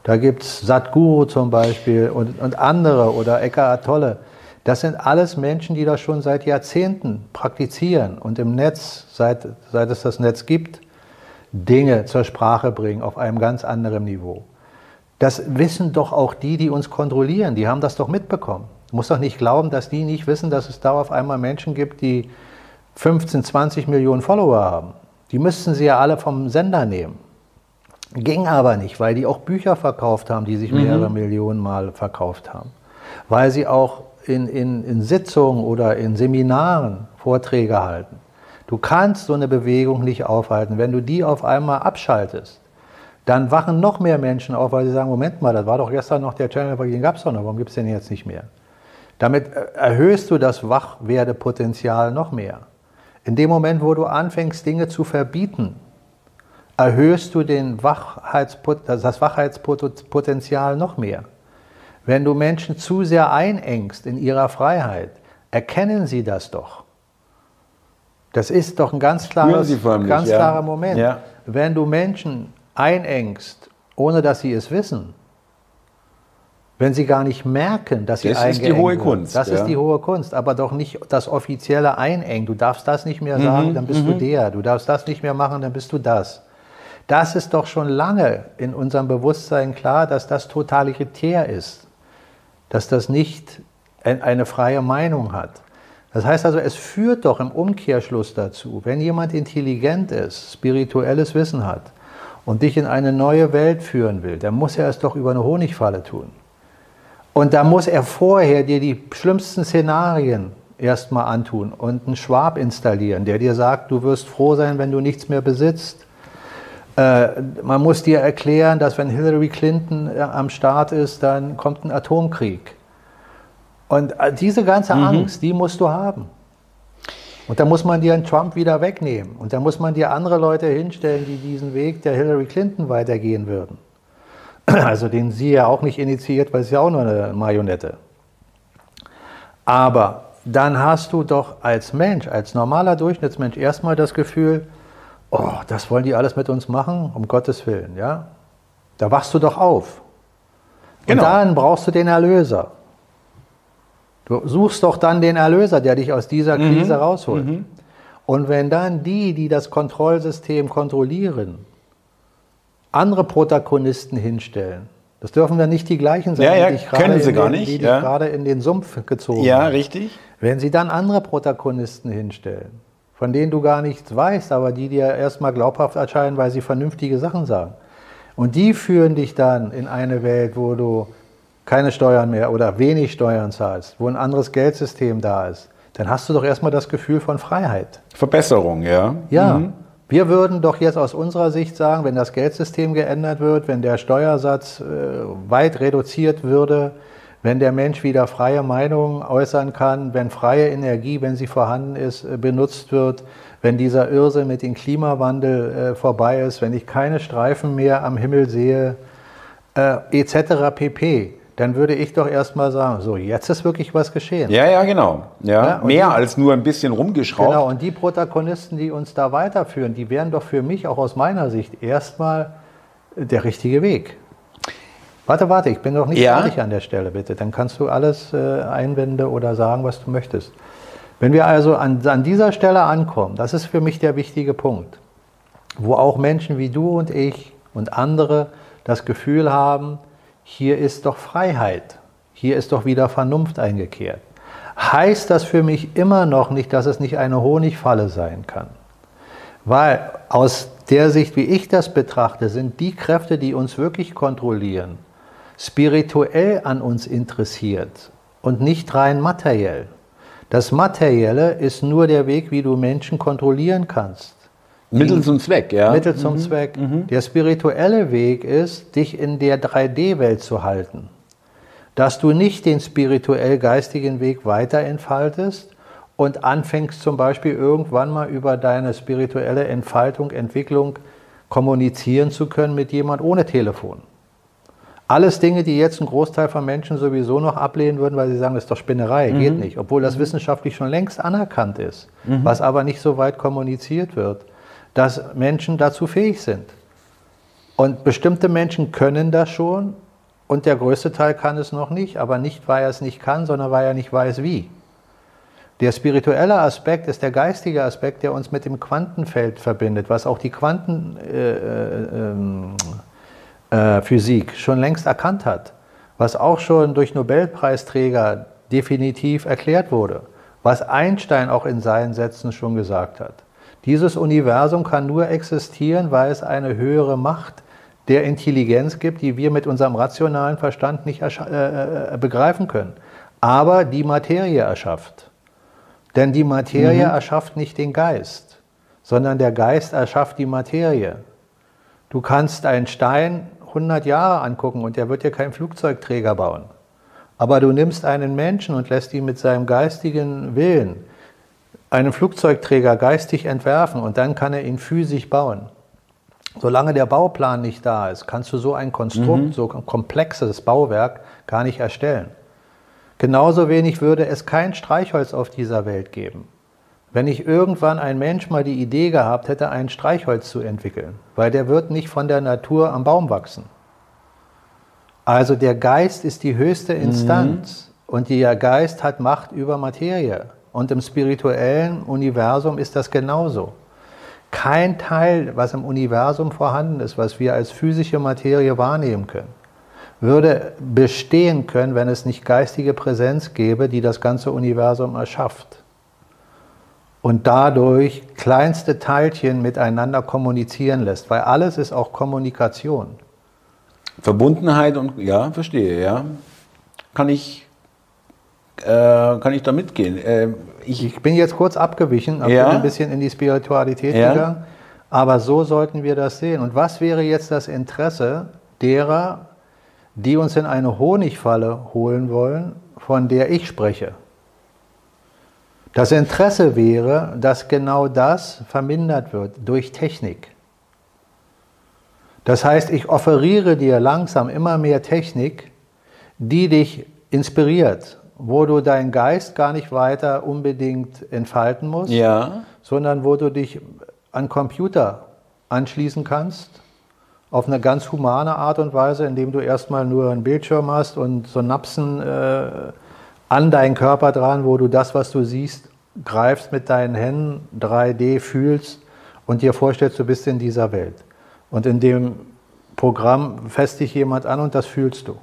Da gibt es Satguru zum Beispiel und, und andere oder Eckhart Tolle. Das sind alles Menschen, die das schon seit Jahrzehnten praktizieren und im Netz, seit, seit es das Netz gibt, Dinge zur Sprache bringen auf einem ganz anderen Niveau. Das wissen doch auch die, die uns kontrollieren. Die haben das doch mitbekommen. Du musst doch nicht glauben, dass die nicht wissen, dass es da auf einmal Menschen gibt, die 15, 20 Millionen Follower haben. Die müssten sie ja alle vom Sender nehmen. Ging aber nicht, weil die auch Bücher verkauft haben, die sich mhm. mehrere Millionen Mal verkauft haben. Weil sie auch in, in, in Sitzungen oder in Seminaren Vorträge halten. Du kannst so eine Bewegung nicht aufhalten. Wenn du die auf einmal abschaltest, dann wachen noch mehr Menschen auf, weil sie sagen, Moment mal, das war doch gestern noch der Channel, den gab es doch noch, warum gibt es den jetzt nicht mehr? Damit erhöhst du das Wachwerdepotenzial noch mehr. In dem Moment, wo du anfängst, Dinge zu verbieten, erhöhst du den Wachheitspot das Wachheitspotenzial noch mehr. Wenn du Menschen zu sehr einengst in ihrer Freiheit, erkennen sie das doch. Das ist doch ein ganz, klares, ganz ja. klarer Moment. Ja. Wenn du Menschen einengst, ohne dass sie es wissen, wenn sie gar nicht merken, dass sie Das ist die hohe Kunst. Das ja. ist die hohe Kunst, aber doch nicht das offizielle Einengen. Du darfst das nicht mehr sagen, mhm, dann bist mhm. du der. Du darfst das nicht mehr machen, dann bist du das. Das ist doch schon lange in unserem Bewusstsein klar, dass das totalitär ist, dass das nicht eine freie Meinung hat. Das heißt also, es führt doch im Umkehrschluss dazu, wenn jemand intelligent ist, spirituelles Wissen hat und dich in eine neue Welt führen will, dann muss er es doch über eine Honigfalle tun. Und da muss er vorher dir die schlimmsten Szenarien erstmal antun und einen Schwab installieren, der dir sagt, du wirst froh sein, wenn du nichts mehr besitzt. Äh, man muss dir erklären, dass wenn Hillary Clinton äh, am Start ist, dann kommt ein Atomkrieg. Und äh, diese ganze mhm. Angst, die musst du haben. Und da muss man dir einen Trump wieder wegnehmen. Und da muss man dir andere Leute hinstellen, die diesen Weg der Hillary Clinton weitergehen würden. (clears throat) Also den sie ja auch nicht initiiert, weil sie ja auch nur eine Marionette. Aber dann hast du doch als Mensch, als normaler Durchschnittsmensch erstmal das Gefühl, oh, das wollen die alles mit uns machen, um Gottes Willen, ja? Da wachst du doch auf. Genau. Und dann brauchst du den Erlöser. Du suchst doch dann den Erlöser, der dich aus dieser mhm. Krise mhm. rausholt. Mhm. Und wenn dann die, die das Kontrollsystem kontrollieren, andere Protagonisten hinstellen. Das dürfen dann nicht die gleichen sein, ja, ja, die, können sie gar den, nicht, die ja. dich gerade in den Sumpf gezogen Ja, haben. richtig. Wenn sie dann andere Protagonisten hinstellen, von denen du gar nichts weißt, aber die dir erstmal glaubhaft erscheinen, weil sie vernünftige Sachen sagen. Und die führen dich dann in eine Welt, wo du keine Steuern mehr oder wenig Steuern zahlst, wo ein anderes Geldsystem da ist. Dann hast du doch erstmal das Gefühl von Freiheit. Verbesserung, ja. Ja. Mhm. Wir würden doch jetzt aus unserer Sicht sagen, wenn das Geldsystem geändert wird, wenn der Steuersatz äh, weit reduziert würde, wenn der Mensch wieder freie Meinungen äußern kann, wenn freie Energie, wenn sie vorhanden ist, äh, benutzt wird, wenn dieser Irrsinn mit dem Klimawandel äh, vorbei ist, wenn ich keine Streifen mehr am Himmel sehe, äh, etc. pp dann würde ich doch erstmal sagen, so, jetzt ist wirklich was geschehen. Ja, ja, genau. Ja, ja mehr die, als nur ein bisschen rumgeschraubt. Genau, und die Protagonisten, die uns da weiterführen, die wären doch für mich auch aus meiner Sicht erstmal der richtige Weg. Warte, warte, ich bin noch nicht ja. fertig an der Stelle, bitte. Dann kannst du alles äh, einwenden oder sagen, was du möchtest. Wenn wir also an, an dieser Stelle ankommen, das ist für mich der wichtige Punkt, wo auch Menschen wie du und ich und andere das Gefühl haben, hier ist doch Freiheit, hier ist doch wieder Vernunft eingekehrt. Heißt das für mich immer noch nicht, dass es nicht eine Honigfalle sein kann? Weil aus der Sicht, wie ich das betrachte, sind die Kräfte, die uns wirklich kontrollieren, spirituell an uns interessiert und nicht rein materiell. Das Materielle ist nur der Weg, wie du Menschen kontrollieren kannst. Mittel zum Zweck, ja. Mittel zum mhm. Zweck. Mhm. Der spirituelle Weg ist, dich in der 3D-Welt zu halten. Dass du nicht den spirituell-geistigen Weg weiter entfaltest und anfängst zum Beispiel irgendwann mal über deine spirituelle Entfaltung, Entwicklung kommunizieren zu können mit jemand ohne Telefon. Alles Dinge, die jetzt ein Großteil von Menschen sowieso noch ablehnen würden, weil sie sagen, das ist doch Spinnerei, mhm. geht nicht. Obwohl das mhm. wissenschaftlich schon längst anerkannt ist, mhm. was aber nicht so weit kommuniziert wird dass Menschen dazu fähig sind. Und bestimmte Menschen können das schon und der größte Teil kann es noch nicht, aber nicht, weil er es nicht kann, sondern weil er nicht weiß, wie. Der spirituelle Aspekt ist der geistige Aspekt, der uns mit dem Quantenfeld verbindet, was auch die Quantenphysik äh, äh, äh, schon längst erkannt hat, was auch schon durch Nobelpreisträger definitiv erklärt wurde, was Einstein auch in seinen Sätzen schon gesagt hat. Dieses Universum kann nur existieren, weil es eine höhere Macht der Intelligenz gibt, die wir mit unserem rationalen Verstand nicht äh, äh, begreifen können, aber die Materie erschafft. Denn die Materie mhm. erschafft nicht den Geist, sondern der Geist erschafft die Materie. Du kannst einen Stein 100 Jahre angucken und der wird dir keinen Flugzeugträger bauen. Aber du nimmst einen Menschen und lässt ihn mit seinem geistigen Willen einen Flugzeugträger geistig entwerfen und dann kann er ihn physisch bauen. Solange der Bauplan nicht da ist, kannst du so ein Konstrukt, mhm. so ein komplexes Bauwerk gar nicht erstellen. Genauso wenig würde es kein Streichholz auf dieser Welt geben. Wenn nicht irgendwann ein Mensch mal die Idee gehabt hätte, ein Streichholz zu entwickeln, weil der wird nicht von der Natur am Baum wachsen. Also der Geist ist die höchste mhm. Instanz mhm. und der Geist hat Macht über Materie. Und im spirituellen Universum ist das genauso. Kein Teil, was im Universum vorhanden ist, was wir als physische Materie wahrnehmen können, würde bestehen können, wenn es nicht geistige Präsenz gäbe, die das ganze Universum erschafft. Und dadurch kleinste Teilchen miteinander kommunizieren lässt, weil alles ist auch Kommunikation. Verbundenheit und ja, verstehe, ja. Kann ich, kann ich da mitgehen. Äh, ich, ich, bin jetzt kurz abgewichen, ja. ein bisschen in die Spiritualität ja. gegangen. Aber so sollten wir das sehen. Und was wäre jetzt das Interesse derer, die uns in eine Honigfalle holen wollen, von der ich spreche? Das Interesse wäre, dass genau das vermindert wird durch Technik. Das heißt, ich offeriere dir langsam immer mehr Technik, die dich inspiriert, wo du deinen Geist gar nicht weiter unbedingt entfalten musst, ja. sondern wo du dich an Computer anschließen kannst, auf eine ganz humane Art und Weise, indem du erstmal nur einen Bildschirm hast und Synapsen äh, an deinen Körper dran, wo du das, was du siehst, greifst mit deinen Händen, 3D fühlst und dir vorstellst, du bist in dieser Welt. Und in dem Programm fässt dich jemand an und das fühlst du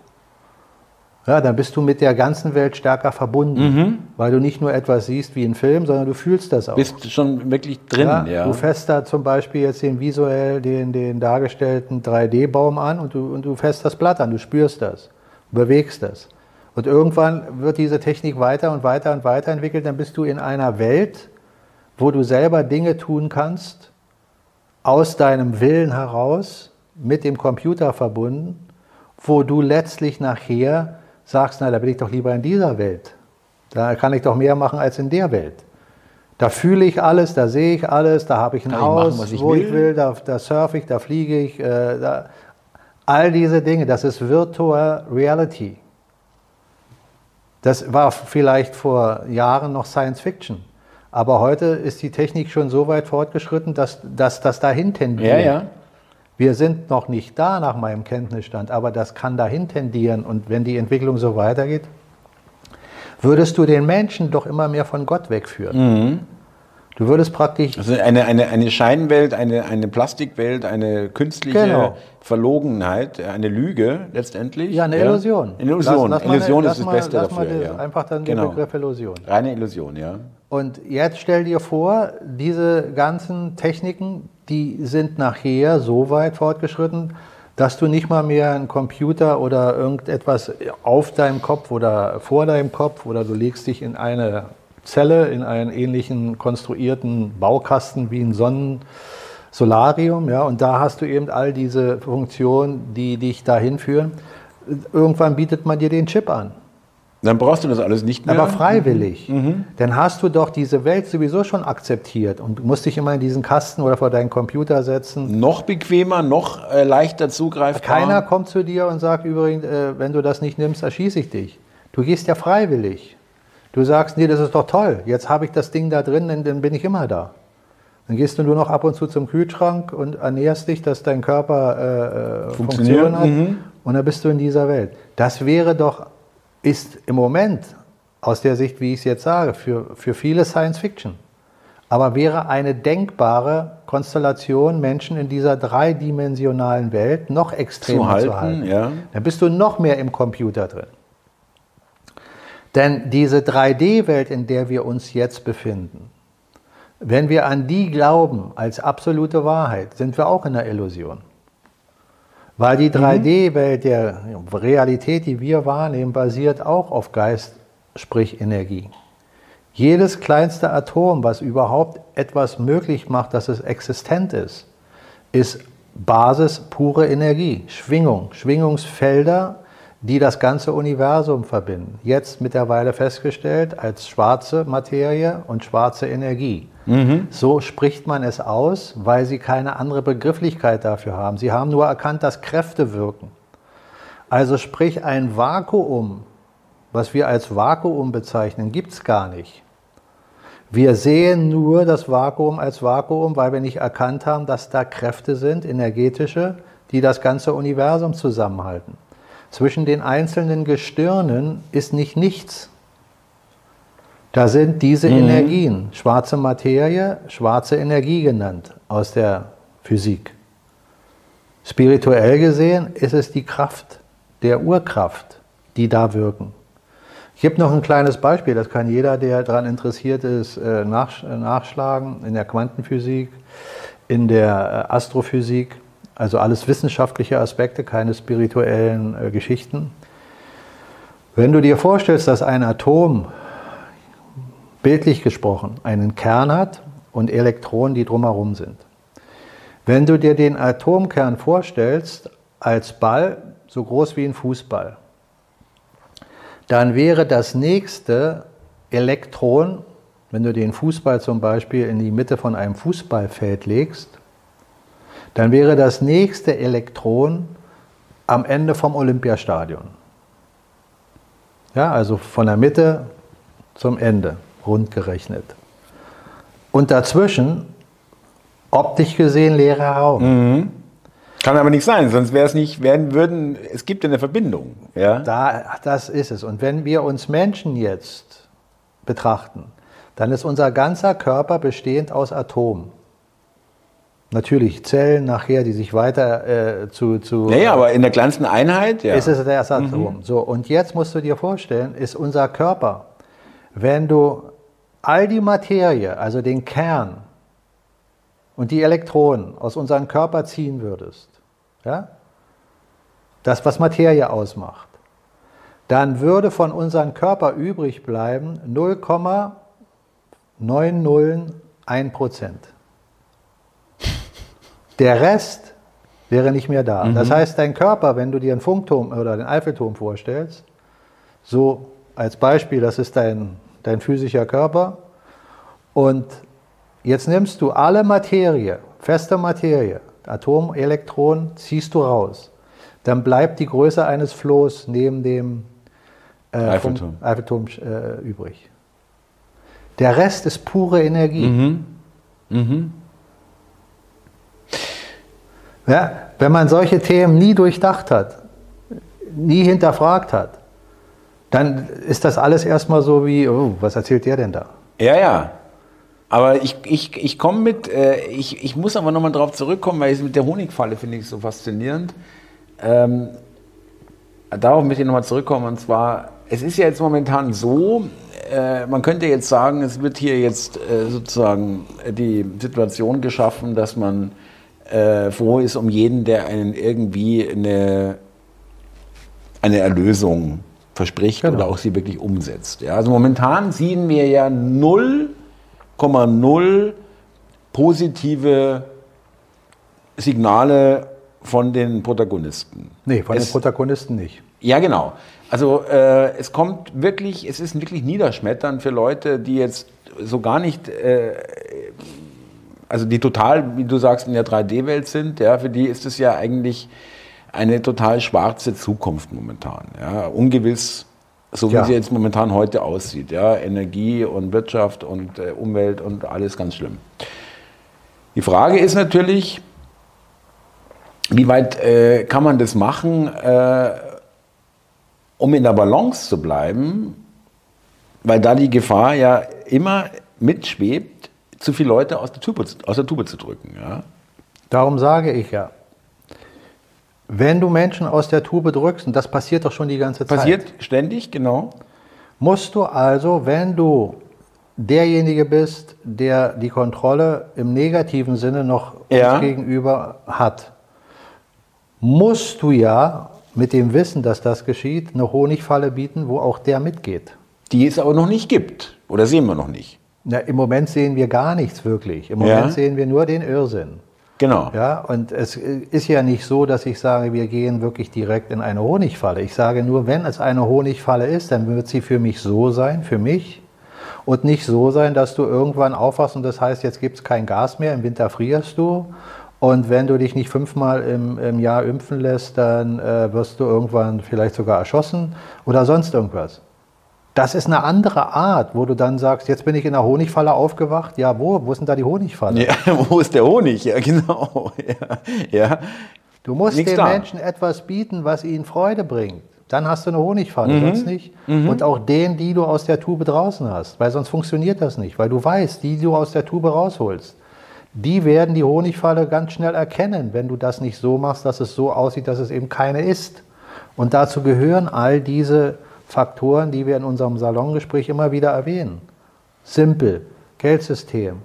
ja, dann bist du mit der ganzen Welt stärker verbunden, mhm. weil du nicht nur etwas siehst wie ein Film, sondern du fühlst das auch. Bist schon wirklich drin, ja. ja. Du fässt da zum Beispiel jetzt den visuell den, den dargestellten 3D-Baum an und du, und du fässt das Blatt an, du spürst das, bewegst das. Und irgendwann wird diese Technik weiter und weiter und weiter entwickelt, dann bist du in einer Welt, wo du selber Dinge tun kannst, aus deinem Willen heraus, mit dem Computer verbunden, wo du letztlich nachher sagst, na, da bin ich doch lieber in dieser Welt. Da kann ich doch mehr machen als in der Welt. Da fühle ich alles, da sehe ich alles, da habe ich ein kann Haus, ich machen, ich wo will. ich will, da, da surfe ich, da fliege ich. Äh, da, all diese Dinge, das ist Virtual Reality. Das war vielleicht vor Jahren noch Science Fiction. Aber heute ist die Technik schon so weit fortgeschritten, dass, dass das dahin tendiert. Ja, ja. Wir sind noch nicht da nach meinem Kenntnisstand, aber das kann dahin tendieren. Und wenn die Entwicklung so weitergeht, würdest du den Menschen doch immer mehr von Gott wegführen. Mhm. Du würdest praktisch. Also eine, eine, eine Scheinwelt, eine, eine Plastikwelt, eine künstliche genau. Verlogenheit, eine Lüge letztendlich. Ja, eine Illusion. Eine Illusion. Lass, lass Illusion mal, ist das mal, Beste dafür. Das, ja. Einfach dann genau. den Begriff Illusion. Reine Illusion, ja. Und jetzt stell dir vor, diese ganzen Techniken, die sind nachher so weit fortgeschritten, dass du nicht mal mehr einen Computer oder irgendetwas auf deinem Kopf oder vor deinem Kopf oder du legst dich in eine Zelle, in einen ähnlichen konstruierten Baukasten wie ein Sonnensolarium, ja, und da hast du eben all diese Funktionen, die dich dahin führen. Irgendwann bietet man dir den Chip an. Dann brauchst du das alles nicht mehr. Aber freiwillig. Mhm. mhm. Dann hast du doch diese Welt sowieso schon akzeptiert und musst dich immer in diesen Kasten oder vor deinen Computer setzen. Noch bequemer, noch äh, leichter zugreifbar. Keiner kommt zu dir und sagt übrigens, äh, wenn du das nicht nimmst, erschieße ich dich. Du gehst ja freiwillig. Du sagst, nee, das ist doch toll. Jetzt habe ich das Ding da drin, dann, dann bin ich immer da. Dann gehst du nur noch ab und zu zum Kühlschrank und ernährst dich, dass dein Körper äh, äh Funktion hat. Mhm. Und dann bist du in dieser Welt. Das wäre doch ist im Moment aus der Sicht, wie ich es jetzt sage, für, für viele Science Fiction. Aber wäre eine denkbare Konstellation, Menschen in dieser dreidimensionalen Welt noch extremer zu halten, zu halten ja. dann bist du noch mehr im Computer drin. Denn diese 3D-Welt, in der wir uns jetzt befinden, wenn wir an die glauben als absolute Wahrheit, sind wir auch in einer Illusion. Weil die 3D-Welt der Realität, die wir wahrnehmen, basiert auch auf Geist, sprich Energie. Jedes kleinste Atom, was überhaupt etwas möglich macht, dass es existent ist, ist Basis pure Energie, Schwingung, Schwingungsfelder, die das ganze Universum verbinden. Jetzt mittlerweile festgestellt als schwarze Materie und schwarze Energie. Mhm. So spricht man es aus, weil sie keine andere Begrifflichkeit dafür haben. Sie haben nur erkannt, dass Kräfte wirken. Also sprich ein Vakuum, was wir als Vakuum bezeichnen, gibt es gar nicht. Wir sehen nur das Vakuum als Vakuum, weil wir nicht erkannt haben, dass da Kräfte sind, energetische, die das ganze Universum zusammenhalten. Zwischen den einzelnen Gestirnen ist nicht nichts. Da sind diese mhm. Energien, schwarze Materie, schwarze Energie genannt aus der Physik. Spirituell gesehen ist es die Kraft der Urkraft, die da wirken. Ich gebe noch ein kleines Beispiel, das kann jeder, der daran interessiert ist, äh, nachschlagen in der Quantenphysik, in der äh, Astrophysik, also alles wissenschaftliche Aspekte, keine spirituellen äh, Geschichten. Wenn du dir vorstellst, dass ein Atom, bildlich gesprochen, einen Kern hat und Elektronen, die drumherum sind. Wenn du dir den Atomkern vorstellst als Ball, so groß wie ein Fußball, dann wäre das nächste Elektron, wenn du den Fußball zum Beispiel in die Mitte von einem Fußballfeld legst, dann wäre das nächste Elektron am Ende vom Olympiastadion. Ja, also von der Mitte zum Ende, rund gerechnet. Und dazwischen, optisch gesehen, leerer Raum. Mhm. Kann aber nicht sein, sonst wäre es nicht, werden würden, es gibt eine Verbindung. Ja? Da, das ist es. Und wenn wir uns Menschen jetzt betrachten, dann ist unser ganzer Körper bestehend aus Atomen. Natürlich Zellen nachher, die sich weiter äh, zu, zu. Naja, aber in der kleinsten Einheit, ja. Ist es das Atom. Mhm. So, und jetzt musst du dir vorstellen, ist unser Körper, wenn du all die Materie, also den Kern und die Elektronen aus unserem Körper ziehen würdest, ja? das, was Materie ausmacht, dann würde von unserem Körper übrig bleiben 0,901 Prozent. Der Rest wäre nicht mehr da. Mhm. Das heißt, dein Körper, wenn du dir einen Funkturm oder den Eiffelturm vorstellst, so als Beispiel, das ist dein, dein physischer Körper, und jetzt nimmst du alle Materie, feste Materie, Atom, Elektron ziehst du raus. Dann bleibt die Größe eines Flohs neben dem äh, Eiffelturm, Eiffelturm äh, übrig. Der Rest ist pure Energie. Mhm. Mhm. Ja, wenn man solche Themen nie durchdacht hat, nie hinterfragt hat, dann ist das alles erstmal so wie, oh, was erzählt der denn da? Ja, ja. Aber ich, ich, ich komme mit, äh, ich, ich muss aber nochmal darauf zurückkommen, weil ich mit der Honigfalle finde ich so faszinierend. Ähm, darauf möchte ich nochmal zurückkommen und zwar, es ist ja jetzt momentan so, äh, man könnte jetzt sagen, es wird hier jetzt äh, sozusagen die Situation geschaffen, dass man äh, froh ist um jeden, der einen irgendwie eine, eine Erlösung verspricht genau. oder auch sie wirklich umsetzt. Ja, also momentan sehen wir ja null 0,0 positive Signale von den Protagonisten. Nee, von es, den Protagonisten nicht. Ja, genau. Also äh, es kommt wirklich, es ist wirklich niederschmetternd für Leute, die jetzt so gar nicht, äh, also die total, wie du sagst, in der 3D-Welt sind, ja, für die ist es ja eigentlich eine total schwarze Zukunft momentan. Ja, ungewiss, so wie ja. sie jetzt momentan heute aussieht. Ja? Energie und Wirtschaft und äh, Umwelt und alles ganz schlimm. Die Frage ist natürlich, wie weit äh, kann man das machen, äh, um in der Balance zu bleiben weil da die Gefahr ja immer mitschwebt, zu viele Leute aus der Tube, aus der Tube zu drücken. Ja? Darum sage ich ja, wenn du Menschen aus der Tube drückst, und das passiert doch schon die ganze Zeit. Passiert ständig, genau. Musst du also, wenn du derjenige bist, der die Kontrolle im negativen Sinne noch Ja. uns gegenüber hat, musst du ja mit dem Wissen, dass das geschieht, eine Honigfalle bieten, wo auch der mitgeht. Die es aber noch nicht gibt. Oder sehen wir noch nicht. Na, Im Moment sehen wir gar nichts wirklich. Im Moment Ja. sehen wir nur den Irrsinn. Genau. Ja, und es ist ja nicht so, dass ich sage, wir gehen wirklich direkt in eine Honigfalle. Ich sage nur, wenn es eine Honigfalle ist, dann wird sie für mich so sein, für mich, und nicht so sein, dass du irgendwann aufwachst und das heißt, jetzt gibt es kein Gas mehr, im Winter frierst du. Und wenn du dich nicht fünfmal im, im Jahr impfen lässt, dann äh, wirst du irgendwann vielleicht sogar erschossen oder sonst irgendwas. Das ist eine andere Art, wo du dann sagst, jetzt bin ich in der Honigfalle aufgewacht. Ja, wo? Wo ist denn da die Honigfalle? Ja, (laughs) wo ist der Honig? Ja, genau. (laughs) Ja. ja. Du musst Nichts den da. Menschen etwas bieten, was ihnen Freude bringt. Dann hast du eine Honigfalle, Mhm. sonst nicht. Und auch den, die du aus der Tube draußen hast, weil sonst funktioniert das nicht, weil du weißt, die du aus der Tube rausholst, die werden die Honigfalle ganz schnell erkennen, wenn du das nicht so machst, dass es so aussieht, dass es eben keine ist. Und dazu gehören all diese Faktoren, die wir in unserem Salongespräch immer wieder erwähnen. Simpel, Geldsystem,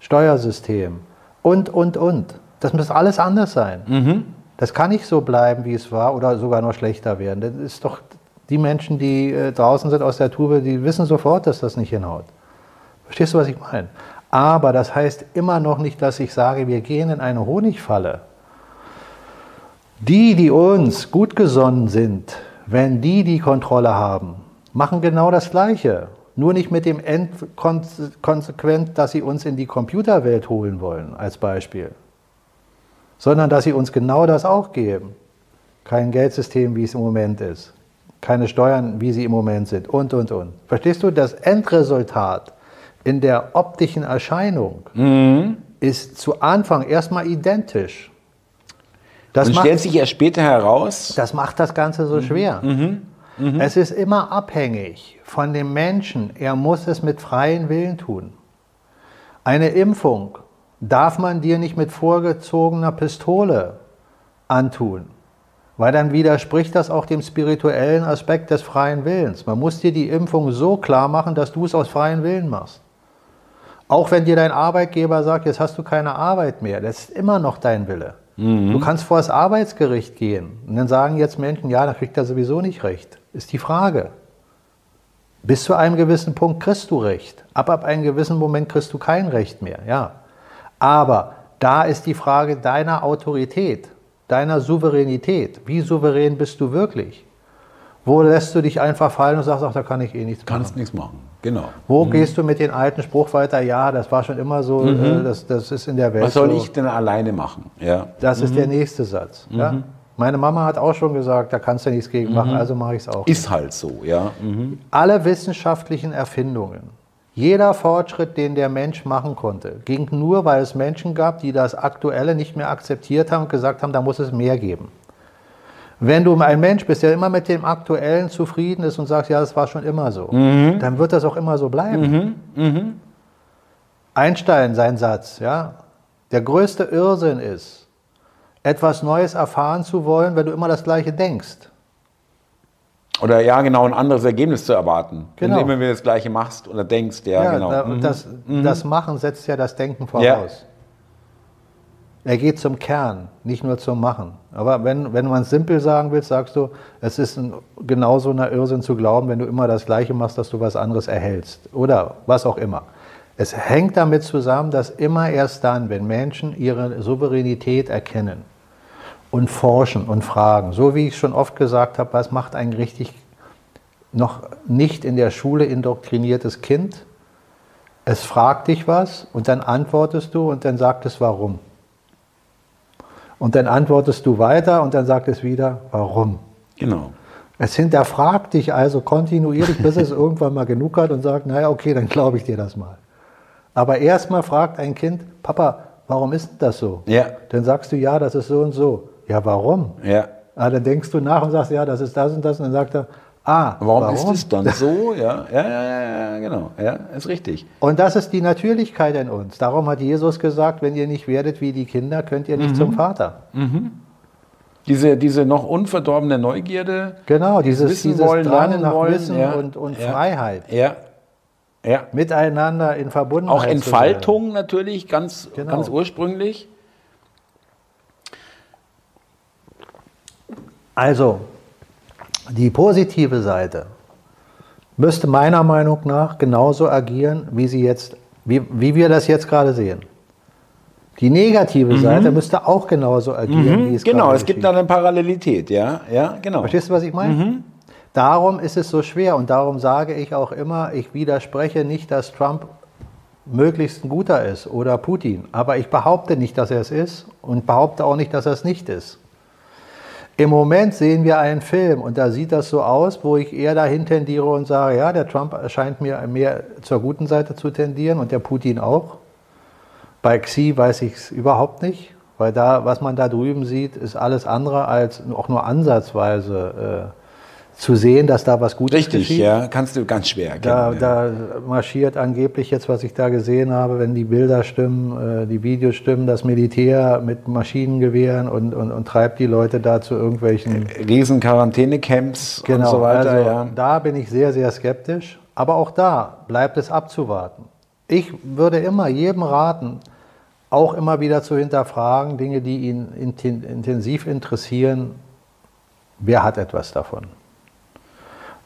Steuersystem und, und, und. Das muss alles anders sein. Das kann nicht so bleiben, wie es war oder sogar noch schlechter werden. Das ist doch die Menschen, die äh, draußen sind aus der Tube, die wissen sofort, dass das nicht hinhaut. Verstehst du, was ich meine? Aber das heißt immer noch nicht, dass ich sage, wir gehen in eine Honigfalle. Die, die uns gut gesonnen sind, wenn die die Kontrolle haben, machen genau das Gleiche. Nur nicht mit dem Endkonsequent, dass sie uns in die Computerwelt holen wollen, als Beispiel. Sondern dass sie uns genau das auch geben. Kein Geldsystem, wie es im Moment ist. Keine Steuern, wie sie im Moment sind. Und, und, und. Verstehst du? Das Endresultat in der optischen Erscheinung ist zu Anfang erstmal identisch. Das Und macht, stellt sich erst später heraus, das macht das Ganze so schwer. Es ist immer abhängig von dem Menschen. Er muss es mit freien Willen tun. Eine Impfung darf man dir nicht mit vorgezogener Pistole antun, weil dann widerspricht das auch dem spirituellen Aspekt des freien Willens. Man muss dir die Impfung so klar machen, dass du es aus freien Willen machst. Auch wenn dir dein Arbeitgeber sagt, jetzt hast du keine Arbeit mehr, das ist immer noch dein Wille. Du kannst vor das Arbeitsgericht gehen und dann sagen jetzt Menschen, ja, da kriegt er sowieso nicht recht. Ist die Frage. Bis zu einem gewissen Punkt kriegst du Recht. Ab ab einem gewissen Moment kriegst du kein Recht mehr, ja. Aber da ist die Frage deiner Autorität, deiner Souveränität. Wie souverän bist du wirklich? Wo lässt du dich einfach fallen und sagst, ach, da kann ich eh nichts machen? kannst nichts machen. Genau. Wo gehst du mit dem alten Spruch weiter? Ja, das war schon immer so, äh, das, das ist in der Welt Was soll so. ich denn alleine machen? Ja. Das ist der nächste Satz. Ja? Meine Mama hat auch schon gesagt, da kannst du nichts gegen machen, also mache ich es auch. Ist halt so, ja. Mhm. Alle wissenschaftlichen Erfindungen, jeder Fortschritt, den der Mensch machen konnte, ging nur, weil es Menschen gab, die das Aktuelle nicht mehr akzeptiert haben und gesagt haben, da muss es mehr geben. Wenn du ein Mensch bist, der immer mit dem Aktuellen zufrieden ist und sagst, ja, das war schon immer so, dann wird das auch immer so bleiben. Einstein, sein Satz, ja, der größte Irrsinn ist, etwas Neues erfahren zu wollen, wenn du immer das Gleiche denkst. Oder ja, genau, ein anderes Ergebnis zu erwarten. Genau. Wenn du das Gleiche machst oder denkst, ja, genau. da, Mhm. das, das Machen setzt ja das Denken Ja. Er geht zum Kern, nicht nur zum Machen. Aber wenn, wenn man es simpel sagen will, sagst du, es ist ein, genauso ein Irrsinn zu glauben, wenn du immer das Gleiche machst, dass du was anderes erhältst. Oder was auch immer. Es hängt damit zusammen, dass immer erst dann, wenn Menschen ihre Souveränität erkennen und forschen und fragen, so wie ich schon oft gesagt habe, was macht ein richtig noch nicht in der Schule indoktriniertes Kind? Es fragt dich was und dann antwortest du und dann sagt es warum. Und dann antwortest du weiter und dann sagt es wieder warum. genau. Es hinterfragt dich also kontinuierlich, bis es (laughs) irgendwann mal genug hat und sagt, naja, okay, dann glaube ich dir das mal. Aber erstmal fragt ein Kind, Papa, warum ist denn das so? Ja. Dann sagst du, ja, das ist so und so. Ja, warum? Ja. Ah, dann denkst du nach und sagst, ja, das ist das und das. Und dann sagt er, Ah, warum, warum, ist es dann so? Ja, ja, ja, ja, genau. Ja, ist richtig. Und das ist die Natürlichkeit in uns. Darum hat Jesus gesagt, wenn ihr nicht werdet wie die Kinder, könnt ihr nicht mhm. zum Vater. Mhm. Diese, diese noch unverdorbene Neugierde. Genau, dieses, Wissen dieses wollen, Drang nach wollen, Wissen ja, und, und ja, Freiheit. Ja, ja. Miteinander in Verbundenheit. Auch Entfaltung natürlich, ganz, genau. ganz ursprünglich. Also, die positive Seite müsste meiner Meinung nach genauso agieren, wie, sie jetzt, wie, wie wir das jetzt gerade sehen. Die negative mhm. Seite müsste auch genauso agieren, mhm. wie es Genau, es gibt da eine Parallelität, ja, ja, genau. Verstehst du, was ich meine? Mhm. Darum ist es so schwer und darum sage ich auch immer, ich widerspreche nicht, dass Trump möglichst ein guter ist oder Putin, aber ich behaupte nicht, dass er es ist und behaupte auch nicht, dass er es nicht ist. Im Moment sehen wir einen Film und da sieht das so aus, wo ich eher dahin tendiere und sage, ja, der Trump scheint mir mehr zur guten Seite zu tendieren und der Putin auch. Bei Xi weiß ich es überhaupt nicht, weil da, was man da drüben sieht, ist alles andere als auch nur ansatzweise äh, zu sehen, dass da was Gutes Richtig, geschieht. ja, kannst du ganz schwer erkennen. Da, ja. da, marschiert angeblich jetzt, was ich da gesehen habe, wenn die Bilder stimmen, äh, die Videos stimmen, das Militär mit Maschinengewehren und, und, und treibt die Leute da zu irgendwelchen... Riesen Quarantänecamps genau, und so weiter. Also ja. Da bin ich sehr, sehr skeptisch. Aber auch da bleibt es abzuwarten. Ich würde immer jedem raten, auch immer wieder zu hinterfragen, Dinge, die ihn intensiv interessieren, wer hat etwas davon.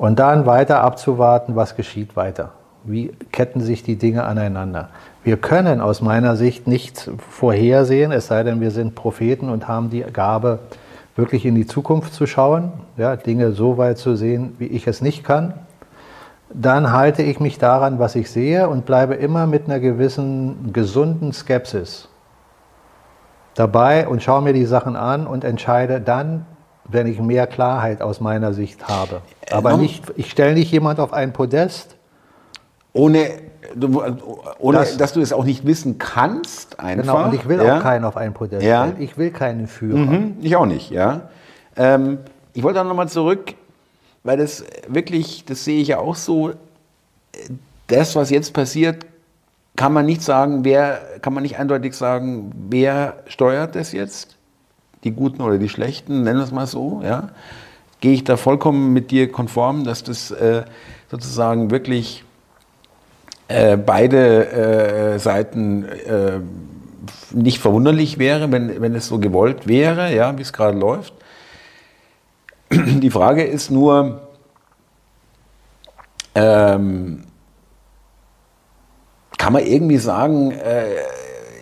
Und dann weiter abzuwarten, was geschieht weiter. Wie ketten sich die Dinge aneinander? Wir können aus meiner Sicht nichts vorhersehen, es sei denn, wir sind Propheten und haben die Gabe, wirklich in die Zukunft zu schauen, ja, Dinge so weit zu sehen, wie ich es nicht kann. Dann halte ich mich daran, was ich sehe und bleibe immer mit einer gewissen gesunden Skepsis dabei und schaue mir die Sachen an und entscheide dann, wenn ich mehr Klarheit aus meiner Sicht habe. Äh, Aber nicht, ich stelle nicht jemand auf ein Podest. Ohne, ohne das, dass du es auch nicht wissen kannst, einfach. Genau, und ich will ja. auch keinen auf ein Podest ja. stellen. Ich will keinen Führer. Mhm, ich auch nicht, ja. Ähm, ich wollte auch nochmal zurück, weil das wirklich, das sehe ich ja auch so, das, was jetzt passiert, kann man nicht sagen, wer, kann man nicht eindeutig sagen, wer steuert das jetzt? Die Guten oder die Schlechten, nennen wir es mal so, ja, gehe ich da vollkommen mit dir konform, dass das äh, sozusagen wirklich äh, beide äh, Seiten äh, nicht verwunderlich wäre, wenn, wenn es so gewollt wäre, ja, wie es gerade läuft. Die Frage ist nur, ähm, kann man irgendwie sagen, äh,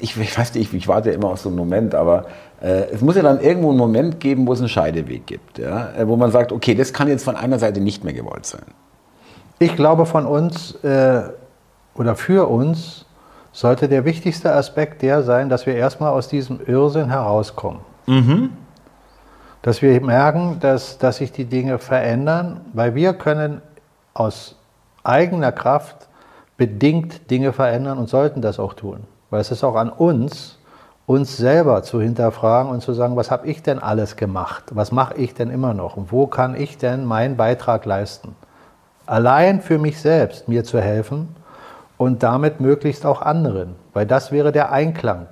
ich, ich, weiß nicht, ich, ich warte immer auf so einen Moment, aber es muss ja dann irgendwo einen Moment geben, wo es einen Scheideweg gibt, ja? Äh, wo man sagt, okay, das kann jetzt von einer Seite nicht mehr gewollt sein. Ich glaube, von uns äh, oder für uns sollte der wichtigste Aspekt der sein, dass wir erstmal aus diesem Irrsinn herauskommen. Mhm. Dass wir merken, dass, dass sich die Dinge verändern, weil wir können aus eigener Kraft bedingt Dinge verändern und sollten das auch tun. Weil es ist auch an uns, uns selber zu hinterfragen und zu sagen, was habe ich denn alles gemacht? Was mache ich denn immer noch? Und wo kann ich denn meinen Beitrag leisten? Allein für mich selbst mir zu helfen und damit möglichst auch anderen, weil das wäre der Einklang.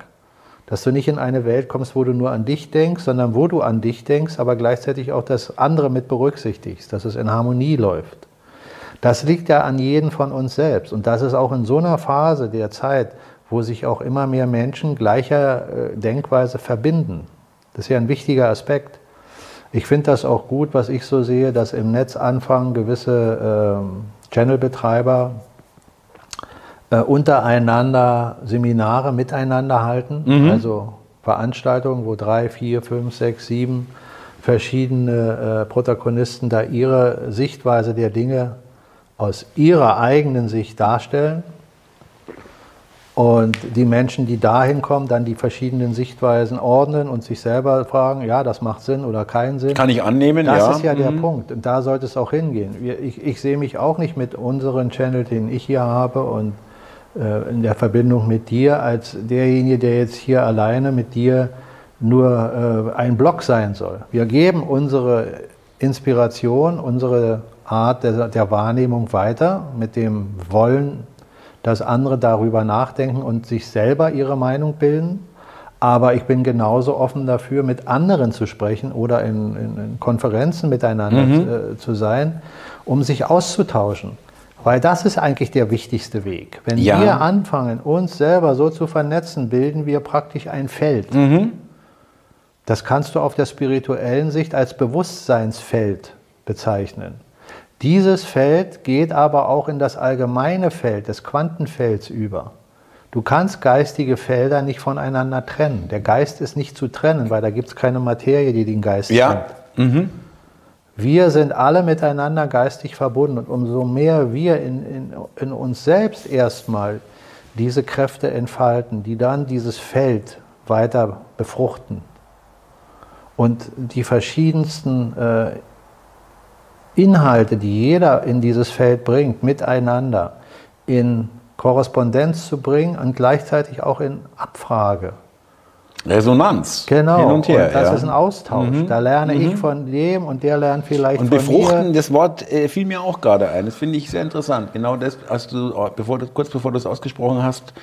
Dass du nicht in eine Welt kommst, wo du nur an dich denkst, sondern wo du an dich denkst, aber gleichzeitig auch das andere mit berücksichtigst, dass es in Harmonie läuft. Das liegt ja an jedem von uns selbst. Und das ist auch in so einer Phase der Zeit, wo sich auch immer mehr Menschen gleicher äh, Denkweise verbinden. Das ist ja ein wichtiger Aspekt. Ich finde das auch gut, was ich so sehe, dass im Netz anfangen gewisse äh, Channelbetreiber äh, untereinander Seminare miteinander halten, mhm. also Veranstaltungen, wo drei, vier, fünf, sechs, sieben verschiedene äh, Protagonisten da ihre Sichtweise der Dinge aus ihrer eigenen Sicht darstellen und die Menschen, die dahin kommen, dann die verschiedenen Sichtweisen ordnen und sich selber fragen, ja, das macht Sinn oder keinen Sinn. Kann ich annehmen, das ja. Das ist ja mhm. der Punkt. Und da sollte es auch hingehen. Ich, ich, sehe mich auch nicht mit unserem Channel, den ich hier habe und äh, in der Verbindung mit dir, als derjenige, der jetzt hier alleine mit dir nur äh, ein Blog sein soll. Wir geben unsere Inspiration, unsere Art der, der Wahrnehmung weiter, mit dem Wollen, dass andere darüber nachdenken und sich selber ihre Meinung bilden. Aber ich bin genauso offen dafür, mit anderen zu sprechen oder in, in, in Konferenzen miteinander mhm. äh, zu sein, um sich auszutauschen. Weil das ist eigentlich der wichtigste Weg. Wenn ja. wir anfangen, uns selber so zu vernetzen, bilden wir praktisch ein Feld. Mhm. Das kannst du auf der spirituellen Sicht als Bewusstseinsfeld bezeichnen. Dieses Feld geht aber auch in das allgemeine Feld des Quantenfelds über. Du kannst geistige Felder nicht voneinander trennen. Der Geist ist nicht zu trennen, weil da gibt es keine Materie, die den Geist ja. trennt. Mhm. Wir sind alle miteinander geistig verbunden und umso mehr wir in, in, in uns selbst erstmal diese Kräfte entfalten, die dann dieses Feld weiter befruchten und die verschiedensten äh, Inhalte, die jeder in dieses Feld bringt, miteinander in Korrespondenz zu bringen und gleichzeitig auch in Abfrage Resonanz. Genau. Hin und her. Und das ja. ist ein Austausch. Mhm. Da lerne mhm. ich von dem und der lernt vielleicht und von befruchten, mir. das Wort äh, fiel mir auch gerade ein. Das finde ich sehr interessant. Genau das, hast du, bevor du, kurz bevor du es ausgesprochen hast,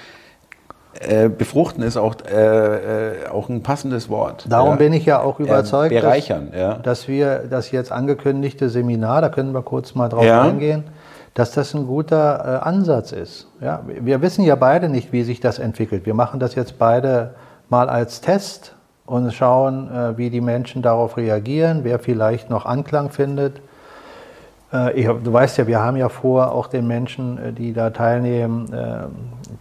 äh, befruchten ist auch, äh, äh, auch ein passendes Wort. Darum ja. bin ich ja auch überzeugt, bereichern, dass, ja. dass wir das jetzt angekündigte Seminar, da können wir kurz mal drauf ja. eingehen, dass das ein guter äh, Ansatz ist. Ja, wir wissen ja beide nicht, wie sich das entwickelt. Wir machen das jetzt beide mal als Test und schauen, äh, wie die Menschen darauf reagieren, wer vielleicht noch Anklang findet. Äh, du weißt ja, wir haben ja vor, auch den Menschen, äh, die da teilnehmen,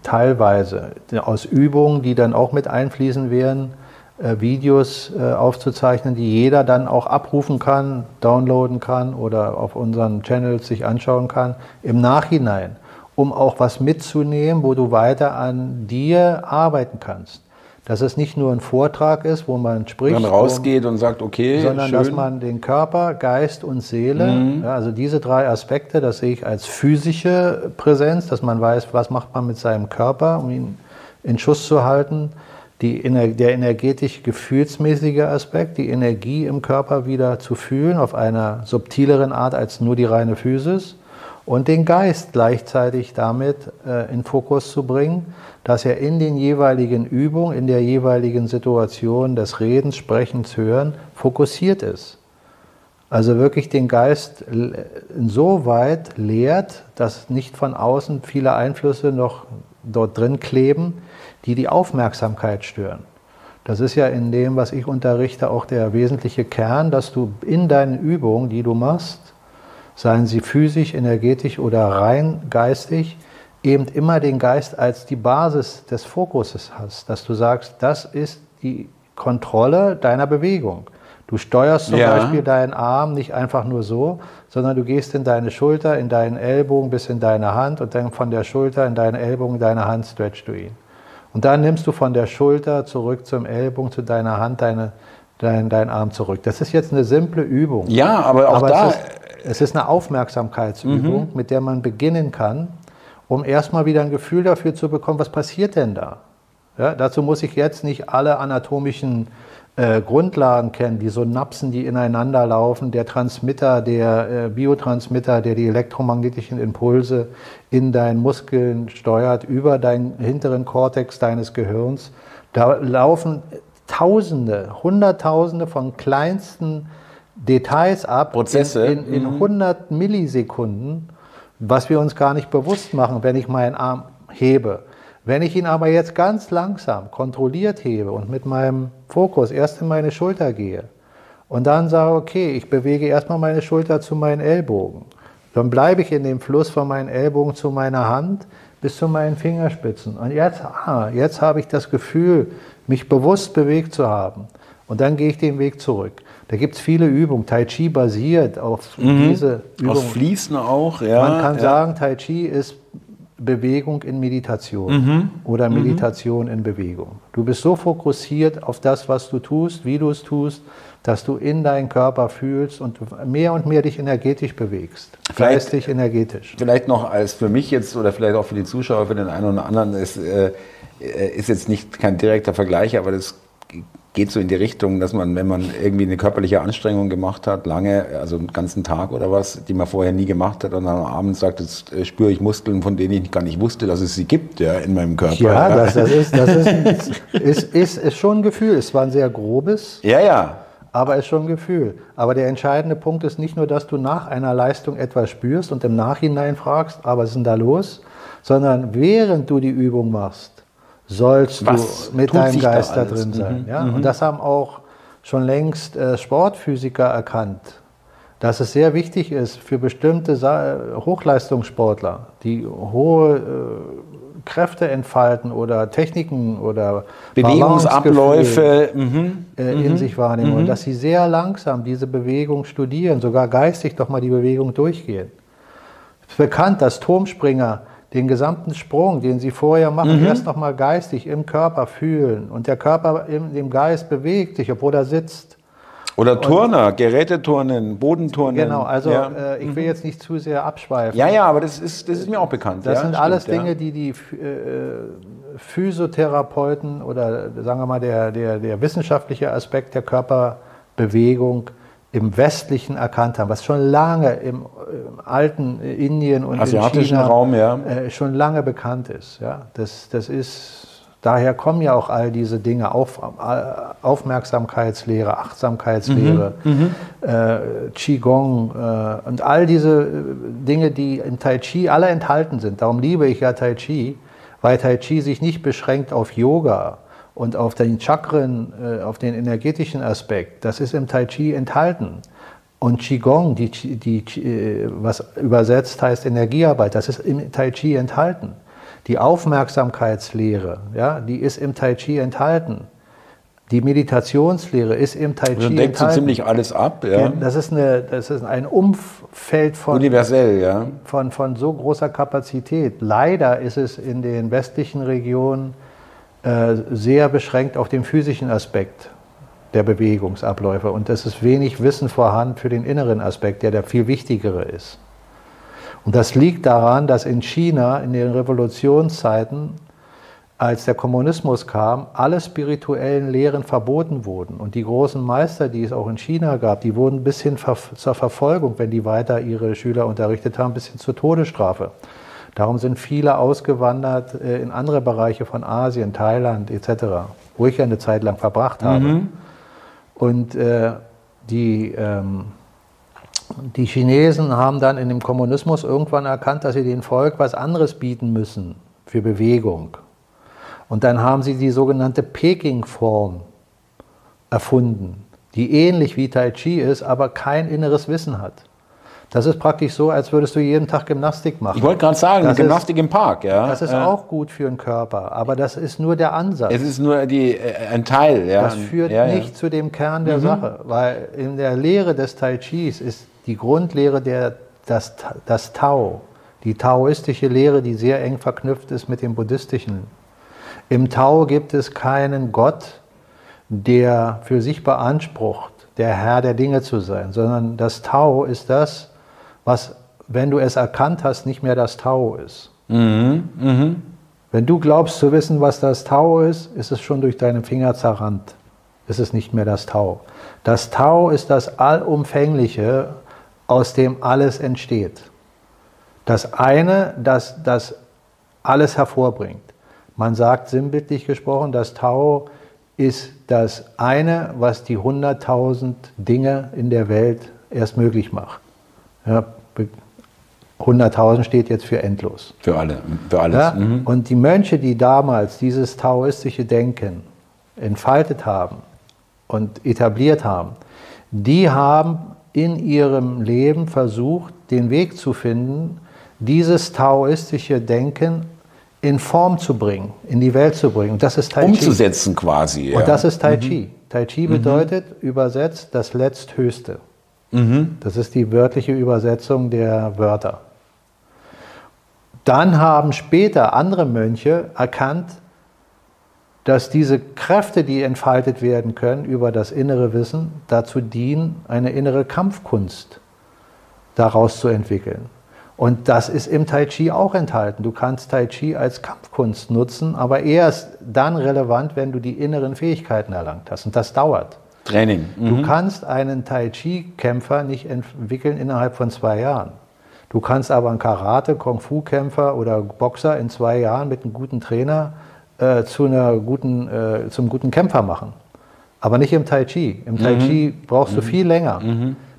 teilweise aus Übungen, die dann auch mit einfließen werden, Videos aufzuzeichnen, die jeder dann auch abrufen kann, downloaden kann oder auf unseren Channels sich anschauen kann, im Nachhinein, um auch was mitzunehmen, wo du weiter an dir arbeiten kannst dass es nicht nur ein Vortrag ist, wo man spricht. Man rausgeht um, und sagt, okay, sondern schön. dass man den Körper, Geist und Seele, mhm. ja, also diese drei Aspekte, das sehe ich als physische Präsenz, dass man weiß, was macht man mit seinem Körper, um ihn in Schuss zu halten. Die, der energetisch gefühlsmäßige Aspekt, die Energie im Körper wieder zu fühlen, auf einer subtileren Art als nur die reine Physis und den Geist gleichzeitig damit äh, in Fokus zu bringen, dass er in den jeweiligen Übungen, in der jeweiligen Situation des Redens, Sprechens, Hören fokussiert ist. Also wirklich den Geist insoweit lehrt, dass nicht von außen viele Einflüsse noch dort drin kleben, die die Aufmerksamkeit stören. Das ist ja in dem, was ich unterrichte, auch der wesentliche Kern, dass du in deinen Übungen, die du machst, seien sie physisch, energetisch oder rein geistig, eben immer den Geist als die Basis des Fokuses hast, dass du sagst, das ist die Kontrolle deiner Bewegung. Du steuerst zum ja. Beispiel deinen Arm nicht einfach nur so, sondern du gehst in deine Schulter, in deinen Ellbogen bis in deine Hand und dann von der Schulter in deinen Ellbogen, in deine Hand stretchst du ihn. Und dann nimmst du von der Schulter zurück zum Ellbogen, zu deiner Hand, deine, dein, deinen Arm zurück. Das ist jetzt eine simple Übung. Ja, aber auch aber da. Es ist, es ist eine Aufmerksamkeitsübung, mhm. mit der man beginnen kann, um erstmal wieder ein Gefühl dafür zu bekommen, was passiert denn da? Ja, dazu muss ich jetzt nicht alle anatomischen äh, Grundlagen kennen, die Synapsen, die ineinander laufen, der Transmitter, der äh, Biotransmitter, der die elektromagnetischen Impulse in deinen Muskeln steuert, über deinen hinteren Kortex deines Gehirns. Da laufen Tausende, Hunderttausende von kleinsten Details ab Prozesse. in, in, in 100 mhm. Millisekunden, was wir uns gar nicht bewusst machen, wenn ich meinen Arm hebe. Wenn ich ihn aber jetzt ganz langsam kontrolliert hebe und mit meinem Fokus erst in meine Schulter gehe und dann sage, okay, ich bewege erstmal meine Schulter zu meinen Ellbogen, dann bleibe ich in dem Fluss von meinen Ellbogen zu meiner Hand bis zu meinen Fingerspitzen. Und jetzt, ah, jetzt habe ich das Gefühl, mich bewusst bewegt zu haben. Und dann gehe ich den Weg zurück. Da gibt es viele Übungen. Tai Chi basiert auf mhm. diese Übungen. Aus Fließen auch, ja. Man kann ja. sagen, Tai Chi ist Bewegung in Meditation mhm. oder mhm. Meditation mhm. in Bewegung. Du bist so fokussiert auf das, was du tust, wie du es tust, dass du in deinen Körper fühlst und mehr und mehr dich energetisch bewegst. Vielleicht, geistig, energetisch. Vielleicht noch als für mich jetzt oder vielleicht auch für die Zuschauer, für den einen oder anderen, ist, äh, ist jetzt nicht kein direkter Vergleich, aber das geht so in die Richtung, dass man, wenn man irgendwie eine körperliche Anstrengung gemacht hat, lange, also einen ganzen Tag oder was, die man vorher nie gemacht hat, und dann abends sagt, jetzt äh, spüre ich Muskeln, von denen ich gar nicht wusste, dass es sie gibt ja, in meinem Körper. Ja, das, das, ist, das ist, (laughs) ist, ist, ist schon ein Gefühl. Es war ein sehr grobes. Ja, ja. Aber ist schon ein Gefühl. Aber der entscheidende Punkt ist nicht nur, dass du nach einer Leistung etwas spürst und im Nachhinein fragst, aber was ist denn da los? Sondern während du die Übung machst, sollst was du mit deinem Geist da, da drin sein. Mhm. Ja? Mhm. Und das haben auch schon längst äh, Sportphysiker erkannt, dass es sehr wichtig ist für bestimmte Sa Hochleistungssportler, die hohe äh, Kräfte entfalten oder Techniken oder Bewegungsabläufe mhm. äh, in mhm. sich wahrnehmen und mhm. dass sie sehr langsam diese Bewegung studieren, sogar geistig doch mal die Bewegung durchgehen. Es ist bekannt, dass Turmspringer den gesamten Sprung, den sie vorher machen, mhm. erst nochmal geistig im Körper fühlen. Und der Körper im dem Geist bewegt sich, obwohl er sitzt. Oder Turner, und, Geräteturnen, Bodenturnen. Genau, also ja. äh, ich will mhm. jetzt nicht zu sehr abschweifen. Ja, ja, aber das ist, das ist mir auch bekannt. Das ja, sind stimmt, alles Dinge, ja. die die äh, Physiotherapeuten oder sagen wir mal der, der, der wissenschaftliche Aspekt der Körperbewegung im Westlichen erkannt haben, was schon lange im, im alten Indien und asiatischen China, Raum ja. äh, schon lange bekannt ist. Ja, das, das ist daher kommen ja auch all diese Dinge, auf, Aufmerksamkeitslehre, Achtsamkeitslehre, mhm, mhm. äh, Qigong äh, und all diese Dinge, die im Tai Chi alle enthalten sind. Darum liebe ich ja Tai Chi, weil Tai Chi sich nicht beschränkt auf Yoga und auf den Chakren, äh, auf den energetischen Aspekt, das ist im Tai Chi enthalten. Und Qigong, die, die, äh, was übersetzt heißt Energiearbeit, das ist im Tai Chi enthalten. Die Aufmerksamkeitslehre, ja, die ist im Tai Chi enthalten. Die Meditationslehre ist im Tai Chi also deckt so ziemlich alles ab. Ja. Das, ist eine, das ist ein Umfeld von, Universell, ja. von, von so großer Kapazität. Leider ist es in den westlichen Regionen sehr beschränkt auf den physischen Aspekt der Bewegungsabläufe. Und es ist wenig Wissen vorhanden für den inneren Aspekt, der der viel wichtigere ist. Und das liegt daran, dass in China in den Revolutionszeiten, als der Kommunismus kam, alle spirituellen Lehren verboten wurden. Und die großen Meister, die es auch in China gab, die wurden bis hin zur Verfolgung, wenn die weiter ihre Schüler unterrichtet haben, bis hin zur Todesstrafe. Darum sind viele ausgewandert äh, in andere Bereiche von Asien, Thailand etc., wo ich ja eine Zeit lang verbracht habe. Mhm. Und äh, die, ähm, die Chinesen haben dann in dem Kommunismus irgendwann erkannt, dass sie dem Volk was anderes bieten müssen für Bewegung. Und dann haben sie die sogenannte Peking-Form erfunden, die ähnlich wie Tai Chi ist, aber kein inneres Wissen hat. Das ist praktisch so, als würdest du jeden Tag Gymnastik machen. Ich wollte gerade sagen, das Gymnastik ist, im Park, ja. Das ist äh, auch gut für den Körper, aber das ist nur der Ansatz. Es ist nur die, äh, ein Teil, ja. Das führt ja, nicht ja. zu dem Kern der mhm. Sache, weil in der Lehre des Tai Chis ist die Grundlehre der, das, das Tao, die taoistische Lehre, die sehr eng verknüpft ist mit dem buddhistischen. Im Tao gibt es keinen Gott, der für sich beansprucht, der Herr der Dinge zu sein, sondern das Tao ist das, was, wenn du es erkannt hast, nicht mehr das Tao ist. Mhm. Mhm. Wenn du glaubst zu wissen, was das Tao ist, ist es schon durch deine Finger zerrannt. Es ist nicht mehr das Tao. Das Tao ist das Allumfängliche, aus dem alles entsteht. Das eine, das das alles hervorbringt. Man sagt sinnbildlich gesprochen, das Tao ist das eine, was die 100.000 Dinge in der Welt erst möglich macht. Ja, 100.000 steht jetzt für endlos. Für alle, für alles. Ja? Mhm. Und die Mönche, die damals dieses taoistische Denken entfaltet haben und etabliert haben, die haben in ihrem Leben versucht, den Weg zu finden, dieses taoistische Denken in Form zu bringen, in die Welt zu bringen. Und das ist Tai Chi. Umzusetzen quasi. Ja. Und das ist Tai Chi. Mhm. Tai Chi bedeutet mhm. übersetzt das Letzthöchste. Mhm. Das ist die wörtliche Übersetzung der Wörter. Dann haben später andere Mönche erkannt, dass diese Kräfte, die entfaltet werden können über das innere Wissen, dazu dienen, eine innere Kampfkunst daraus zu entwickeln. Und das ist im Tai Chi auch enthalten. Du kannst Tai Chi als Kampfkunst nutzen, aber erst dann relevant, wenn du die inneren Fähigkeiten erlangt hast. Und das dauert. Training. Du kannst einen Tai Chi-Kämpfer nicht entwickeln innerhalb von zwei Jahren. Du kannst aber einen Karate, Kung-Fu-Kämpfer oder Boxer in zwei Jahren mit einem guten Trainer äh, zu einer guten, äh, zum guten Kämpfer machen. Aber nicht im Tai Chi. Im Tai Chi brauchst du viel länger.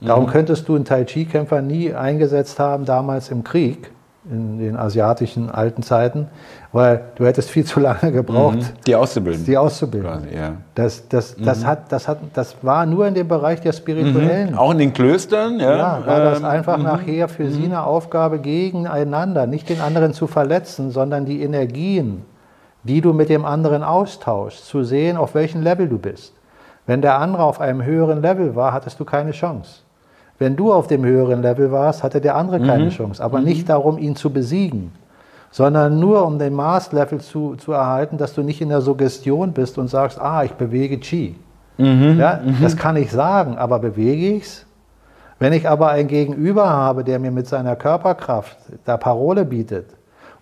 Darum könntest du einen Tai Chi-Kämpfer nie eingesetzt haben, damals im Krieg, in den asiatischen alten Zeiten, weil du hättest viel zu lange gebraucht, Die auszubilden. die auszubilden. Quasi, ja. Das, das, das, hat, das, hat, das war nur in dem Bereich der spirituellen. Auch in den Klöstern, ja. Ja, war das ähm, einfach nachher für sie eine Aufgabe gegeneinander, nicht den anderen zu verletzen, sondern die Energien, die du mit dem anderen austauschst, zu sehen, auf welchem Level du bist. Wenn der andere auf einem höheren Level war, hattest du keine Chance. Wenn du auf dem höheren Level warst, hatte der andere keine Chance. Aber nicht darum, ihn zu besiegen, sondern nur um den Maßlevel zu, zu erhalten, dass du nicht in der Suggestion bist und sagst, ah, ich bewege Chi. Ja, Das kann ich sagen, aber bewege ich's? Wenn ich aber ein Gegenüber habe, der mir mit seiner Körperkraft da Parole bietet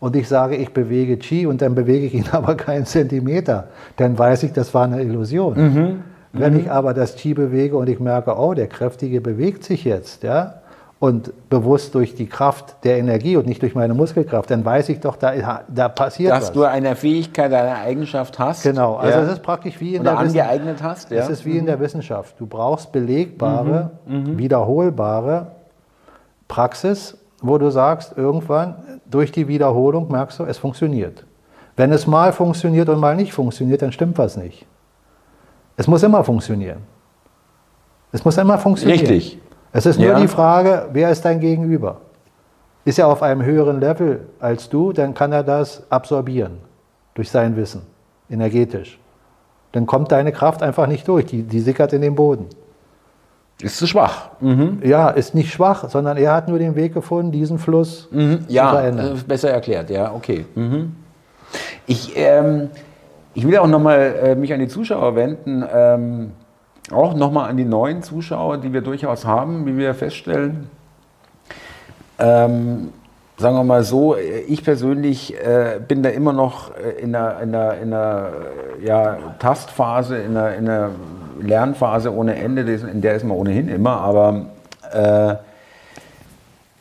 und ich sage, ich bewege Chi und dann bewege ich ihn (laughs) aber keinen Zentimeter, dann weiß ich, das war eine Illusion. Wenn ich aber das Chi bewege und ich merke, oh, der Kräftige bewegt sich jetzt, ja, und bewusst durch die Kraft der Energie und nicht durch meine Muskelkraft, dann weiß ich doch, da, da passiert Dass was. du eine Fähigkeit, eine Eigenschaft hast. Genau, also ja. es ist praktisch wie in Oder der Wissen- angeeignet hast. Ja. es ist wie in der Wissenschaft. Du brauchst belegbare, wiederholbare Praxis, wo du sagst, irgendwann durch die Wiederholung merkst du, es funktioniert. Wenn es mal funktioniert und mal nicht funktioniert, dann stimmt was nicht. Es muss immer funktionieren. Es muss immer funktionieren. Richtig. Es ist nur Ja. die Frage, wer ist dein Gegenüber? Ist er auf einem höheren Level als du, dann kann er das absorbieren durch sein Wissen, energetisch. Dann kommt deine Kraft einfach nicht durch, die, die sickert in den Boden. Ist zu schwach. Ja, ist nicht schwach, sondern er hat nur den Weg gefunden, diesen Fluss zu Mhm. Ja, verändern. äh, besser erklärt, ja, okay. Mhm. Ich, ähm, ich will auch nochmal äh, mich an die Zuschauer wenden, ähm, auch nochmal an die neuen Zuschauer, die wir durchaus haben, wie wir feststellen. Ähm, sagen wir mal so, äh, ich persönlich äh, bin da immer noch äh, in einer, in einer, in einer äh, ja, Tastphase, in einer, in einer Lernphase ohne Ende, in der ist man ohnehin immer, aber äh,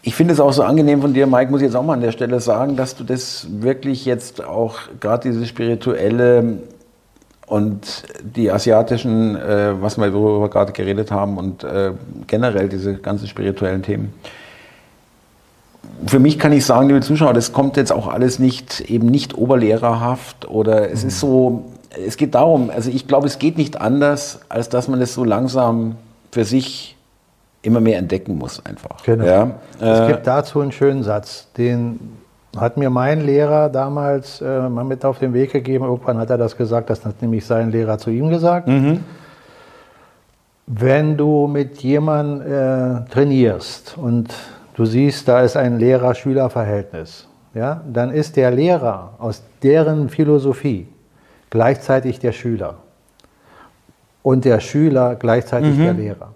ich finde es auch so angenehm von dir, Mike, muss ich jetzt auch mal an der Stelle sagen, dass du das wirklich jetzt auch gerade diese spirituelle und die asiatischen, äh, was wir worüber wir gerade geredet haben und äh, generell diese ganzen spirituellen Themen. Für mich kann ich sagen, liebe Zuschauer, das kommt jetzt auch alles nicht eben nicht oberlehrerhaft oder es ist so, es geht darum, also ich glaube, es geht nicht anders, als dass man es so langsam für sich immer mehr entdecken muss einfach. Genau. Ja, Es äh, gibt dazu einen schönen Satz, den hat mir mein Lehrer damals äh, mal mit auf den Weg gegeben. Irgendwann hat er das gesagt, das hat nämlich sein Lehrer zu ihm gesagt. Wenn du mit jemandem äh, trainierst und du siehst, da ist ein Lehrer-Schüler-Verhältnis, ja, dann ist der Lehrer aus deren Philosophie gleichzeitig der Schüler und der Schüler gleichzeitig der Lehrer.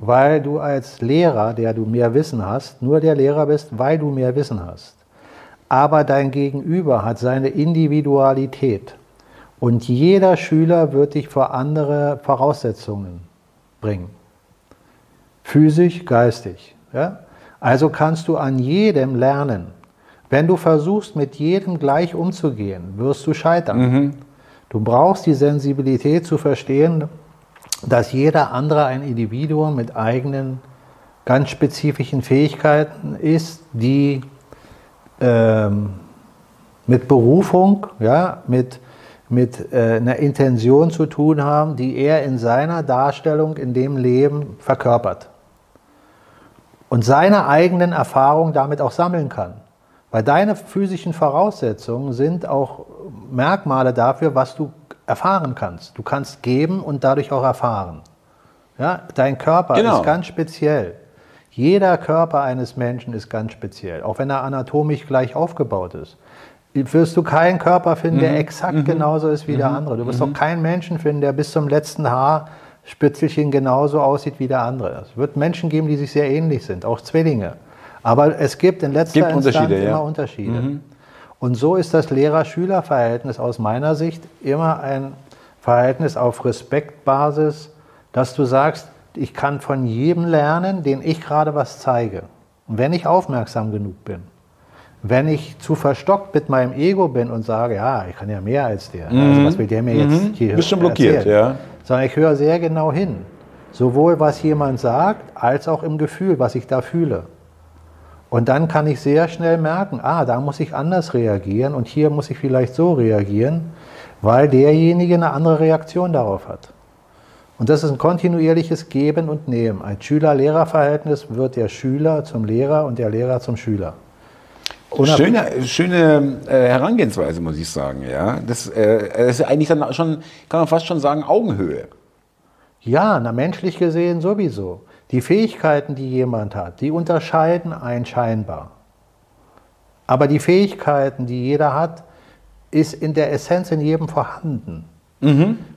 Weil du als Lehrer, der du mehr Wissen hast, nur der Lehrer bist, weil du mehr Wissen hast. Aber dein Gegenüber hat seine Individualität. Und jeder Schüler wird dich vor andere Voraussetzungen bringen. Physisch, geistig. Ja? Also kannst du an jedem lernen. Wenn du versuchst, mit jedem gleich umzugehen, wirst du scheitern. Du brauchst die Sensibilität zu verstehen, dass jeder andere ein Individuum mit eigenen, ganz spezifischen Fähigkeiten ist, die ähm, mit Berufung, ja, mit, mit äh, einer Intention zu tun haben, die er in seiner Darstellung in dem Leben verkörpert. Und seine eigenen Erfahrungen damit auch sammeln kann. Weil deine physischen Voraussetzungen sind auch Merkmale dafür, was du erfahren kannst. Du kannst geben und dadurch auch erfahren. Ja, dein Körper Genau. ist ganz speziell. Jeder Körper eines Menschen ist ganz speziell, auch wenn er anatomisch gleich aufgebaut ist. Wirst du keinen Körper finden, der exakt genauso ist wie der andere. Du wirst auch keinen Menschen finden, der bis zum letzten Haarspitzelchen genauso aussieht wie der andere. Es wird Menschen geben, die sich sehr ähnlich sind, auch Zwillinge. Aber es gibt in letzter Gibt Instanz immer ja. Unterschiede. Und so ist das Lehrer-Schüler-Verhältnis aus meiner Sicht immer ein Verhältnis auf Respektbasis, dass du sagst, ich kann von jedem lernen, den ich gerade was zeige. Und wenn ich aufmerksam genug bin, wenn ich zu verstockt mit meinem Ego bin und sage, ja, ich kann ja mehr als der, also was will der mir jetzt hier Bist schon blockiert, erzählen? ja. Sondern ich höre sehr genau hin. Sowohl was jemand sagt, als auch im Gefühl, was ich da fühle. Und dann kann ich sehr schnell merken, ah, da muss ich anders reagieren und hier muss ich vielleicht so reagieren, weil derjenige eine andere Reaktion darauf hat. Und das ist ein kontinuierliches Geben und Nehmen. Ein Schüler-Lehrer-Verhältnis wird der Schüler zum Lehrer und der Lehrer zum Schüler. Schöne, schöne äh, Herangehensweise, muss ich sagen. Ja, das, äh, das ist eigentlich dann schon, kann man fast schon sagen, Augenhöhe. Ja, na menschlich gesehen sowieso. Die Fähigkeiten, die jemand hat, die unterscheiden einen scheinbar. Aber die Fähigkeiten, die jeder hat, ist in der Essenz in jedem vorhanden.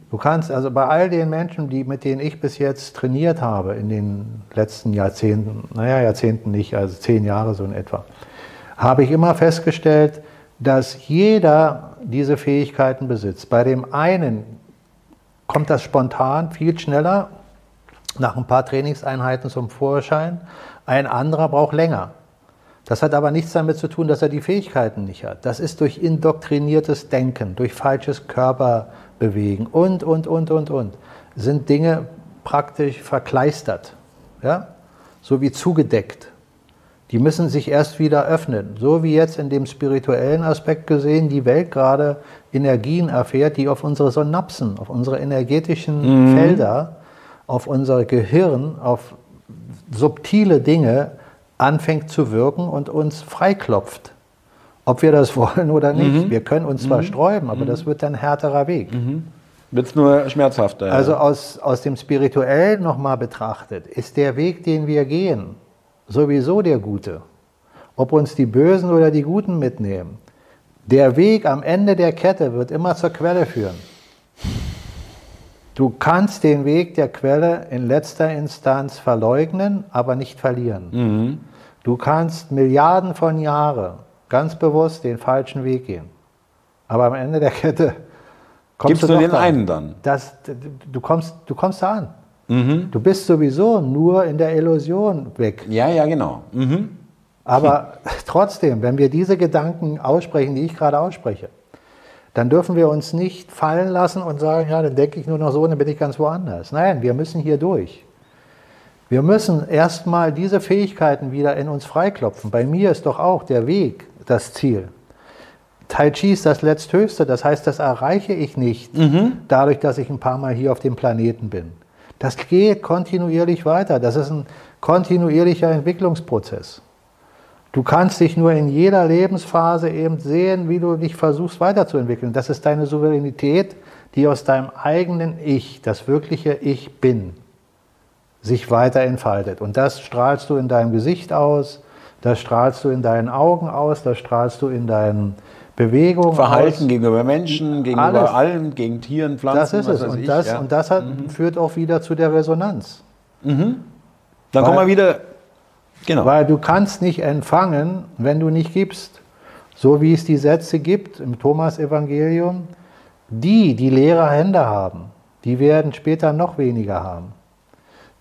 Du kannst also bei all den Menschen, die, mit denen ich bis jetzt trainiert habe in den letzten Jahrzehnten, naja, Jahrzehnten nicht, also zehn Jahre so in etwa, habe ich immer festgestellt, dass jeder diese Fähigkeiten besitzt. Bei dem einen kommt das spontan viel schneller nach ein paar Trainingseinheiten zum Vorschein. Ein anderer braucht länger. Das hat aber nichts damit zu tun, dass er die Fähigkeiten nicht hat. Das ist durch indoktriniertes Denken, durch falsches Körperbewegen und, und, und, und, und. Sind Dinge praktisch verkleistert, ja? so wie zugedeckt. Die müssen sich erst wieder öffnen. So wie jetzt in dem spirituellen Aspekt gesehen die Welt gerade Energien erfährt, die auf unsere Synapsen, auf unsere energetischen Felder, auf unser Gehirn, auf subtile Dinge anfängt zu wirken und uns freiklopft. Ob wir das (laughs) wollen oder nicht. Wir können uns zwar sträuben, aber das wird dann ein härterer Weg. Wird es nur schmerzhafter. Also aus, aus dem Spirituellen nochmal betrachtet, ist der Weg, den wir gehen, sowieso der gute. Ob uns die Bösen oder die Guten mitnehmen. Der Weg am Ende der Kette wird immer zur Quelle führen. Du kannst den Weg der Quelle in letzter Instanz verleugnen, aber nicht verlieren. Du kannst Milliarden von Jahren ganz bewusst den falschen Weg gehen. Aber am Ende der Kette kommst Gibst du du den da. einen dann? Das, du, kommst, du kommst da an. Du bist sowieso nur in der Illusion weg. Ja, ja, genau. Mhm. Aber (laughs) trotzdem, wenn wir diese Gedanken aussprechen, die ich gerade ausspreche, dann dürfen wir uns nicht fallen lassen und sagen, ja, dann denke ich nur noch so und dann bin ich ganz woanders. Nein, wir müssen hier durch. Wir müssen erstmal diese Fähigkeiten wieder in uns freiklopfen. Bei mir ist doch auch der Weg das Ziel. Tai Chi ist das Letzthöchste, das heißt, das erreiche ich nicht dadurch, dass ich ein paar Mal hier auf dem Planeten bin. Das geht kontinuierlich weiter. Das ist ein kontinuierlicher Entwicklungsprozess. Du kannst dich nur in jeder Lebensphase eben sehen, wie du dich versuchst weiterzuentwickeln. Das ist deine Souveränität, die aus deinem eigenen Ich, das wirkliche Ich bin, sich weiter entfaltet. Und das strahlst du in deinem Gesicht aus, das strahlst du in deinen Augen aus, das strahlst du in deinen Bewegungen Verhalten aus. gegenüber Menschen, gegenüber Alles. allem, gegen Tieren, Pflanzen. Das ist es. Und ich, das, ja. und das hat, führt auch wieder zu der Resonanz. Dann weil- kommen wir wieder. Genau. Weil du kannst nicht empfangen, wenn du nicht gibst. So wie es die Sätze gibt im Thomas-Evangelium, die, die leere Hände haben, die werden später noch weniger haben.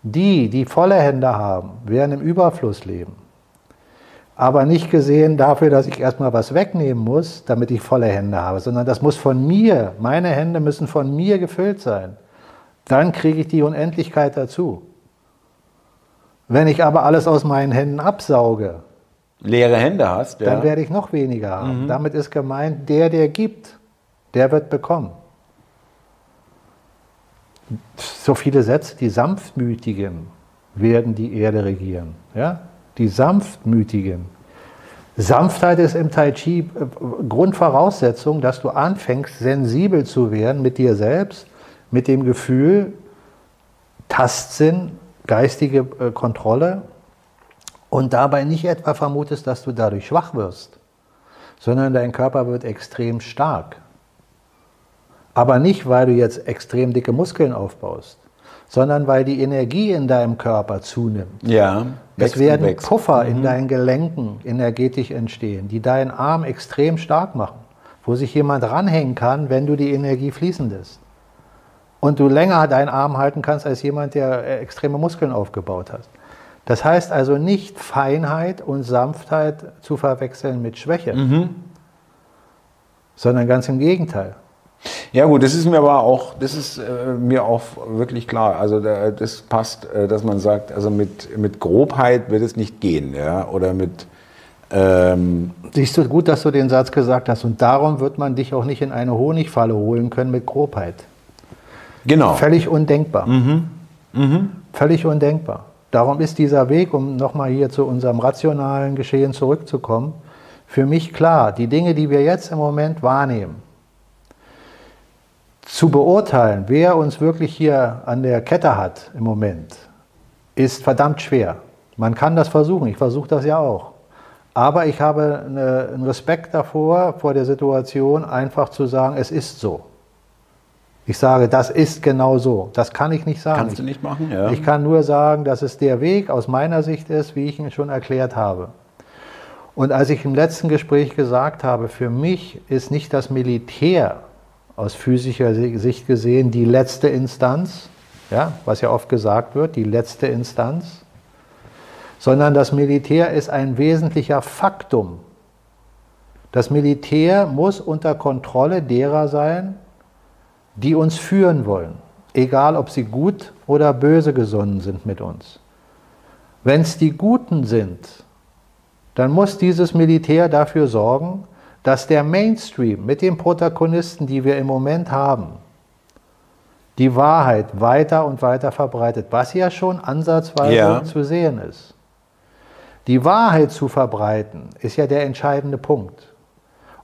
Die, die volle Hände haben, werden im Überfluss leben. Aber nicht gesehen dafür, dass ich erstmal was wegnehmen muss, damit ich volle Hände habe, sondern das muss von mir, meine Hände müssen von mir gefüllt sein. Dann kriege ich die Unendlichkeit dazu. Wenn ich aber alles aus meinen Händen absauge, Leere Hände hast, ja. dann werde ich noch weniger haben. Damit ist gemeint, der, der gibt, der wird bekommen. So viele Sätze, die Sanftmütigen werden die Erde regieren. Ja? Die Sanftmütigen. Sanftheit ist im Tai Chi äh, Grundvoraussetzung, dass du anfängst, sensibel zu werden mit dir selbst, mit dem Gefühl, Tastsinn, geistige äh, Kontrolle und dabei nicht etwa vermutest, dass du dadurch schwach wirst, sondern dein Körper wird extrem stark. Aber nicht, weil du jetzt extrem dicke Muskeln aufbaust, sondern weil die Energie in deinem Körper zunimmt. Ja. Es werden wächst. Puffer mhm. in deinen Gelenken energetisch entstehen, die deinen Arm extrem stark machen, wo sich jemand ranhängen kann, wenn du die Energie fließen lässt. Und du länger deinen Arm halten kannst als jemand, der äh, extreme Muskeln aufgebaut hat. Das heißt also nicht Feinheit und Sanftheit zu verwechseln mit Schwäche, mhm. sondern ganz im Gegenteil. Ja gut, das ist mir aber auch, das ist äh, mir auch wirklich klar. Also da, das passt, äh, dass man sagt, also mit, mit Grobheit wird es nicht gehen, ja, oder mit ähm Siehst du gut, dass du den Satz gesagt hast und darum wird man dich auch nicht in eine Honigfalle holen können mit Grobheit. Genau. Völlig undenkbar. Mhm. Mhm. Völlig undenkbar. Darum ist dieser Weg, um nochmal hier zu unserem rationalen Geschehen zurückzukommen, für mich klar. Die Dinge, die wir jetzt im Moment wahrnehmen, zu beurteilen, wer uns wirklich hier an der Kette hat im Moment, ist verdammt schwer. Man kann das versuchen, ich versuche das ja auch. Aber ich habe eine, einen Respekt davor, vor der Situation, einfach zu sagen, es ist so. Ich sage, das ist genau so. Das kann ich nicht sagen. Kannst du nicht machen, ja. Ich kann nur sagen, dass es der Weg aus meiner Sicht ist, wie ich ihn schon erklärt habe. Und als ich im letzten Gespräch gesagt habe, für mich ist nicht das Militär aus physischer Sicht gesehen die letzte Instanz, ja, was ja oft gesagt wird, die letzte Instanz, sondern das Militär ist ein wesentlicher Faktum. Das Militär muss unter Kontrolle derer sein, die uns führen wollen, egal ob sie gut oder böse gesonnen sind mit uns. Wenn es die Guten sind, dann muss dieses Militär dafür sorgen, dass der Mainstream mit den Protagonisten, die wir im Moment haben, die Wahrheit weiter und weiter verbreitet, was ja schon ansatzweise ja. zu sehen ist. Die Wahrheit zu verbreiten, ist ja der entscheidende Punkt.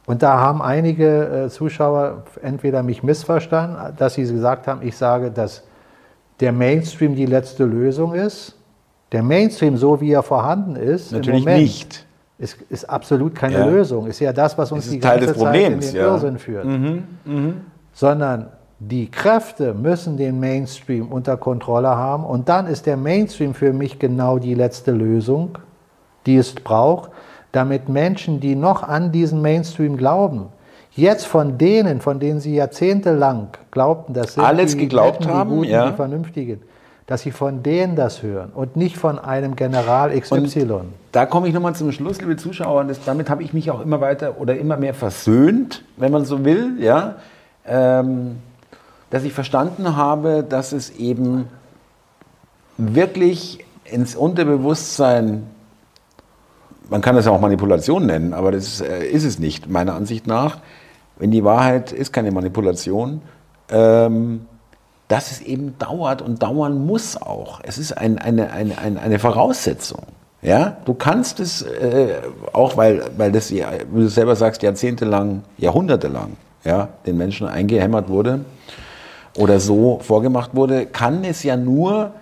Und da haben einige äh, Zuschauer entweder mich missverstanden, dass sie gesagt haben, ich sage, dass der Mainstream die letzte Lösung ist. Der Mainstream, so wie er vorhanden ist, natürlich Moment, nicht ist, ist absolut keine ja. Lösung. Ist ja das, was uns die Teil ganze Zeit in den ja. Irrsinn führt. Mhm. Mhm. Sondern die Kräfte müssen den Mainstream unter Kontrolle haben und dann ist der Mainstream für mich genau die letzte Lösung, die es braucht, damit Menschen, die noch an diesen Mainstream glauben, jetzt von denen, von denen sie jahrzehntelang glaubten, dass sie alles geglaubt Netten, haben, die Guten, ja. die Vernünftigen, dass sie von denen das hören und nicht von einem General XY. Und da komme ich nochmal zum Schluss, liebe Zuschauer. Das, damit habe ich mich auch immer weiter oder immer mehr versöhnt, wenn man so will, ja, ähm, dass ich verstanden habe, dass es eben wirklich ins Unterbewusstsein, man kann das ja auch Manipulation nennen, aber das ist, äh, ist es nicht, meiner Ansicht nach. Wenn die Wahrheit ist keine Manipulation, ähm, dass es eben dauert und dauern muss auch. Es ist ein, eine, eine, eine, eine Voraussetzung. Ja, du kannst es äh, auch, weil, weil das, wie du selber sagst, jahrzehntelang, jahrhundertelang ja, den Menschen eingehämmert wurde oder so vorgemacht wurde, kann es ja nur,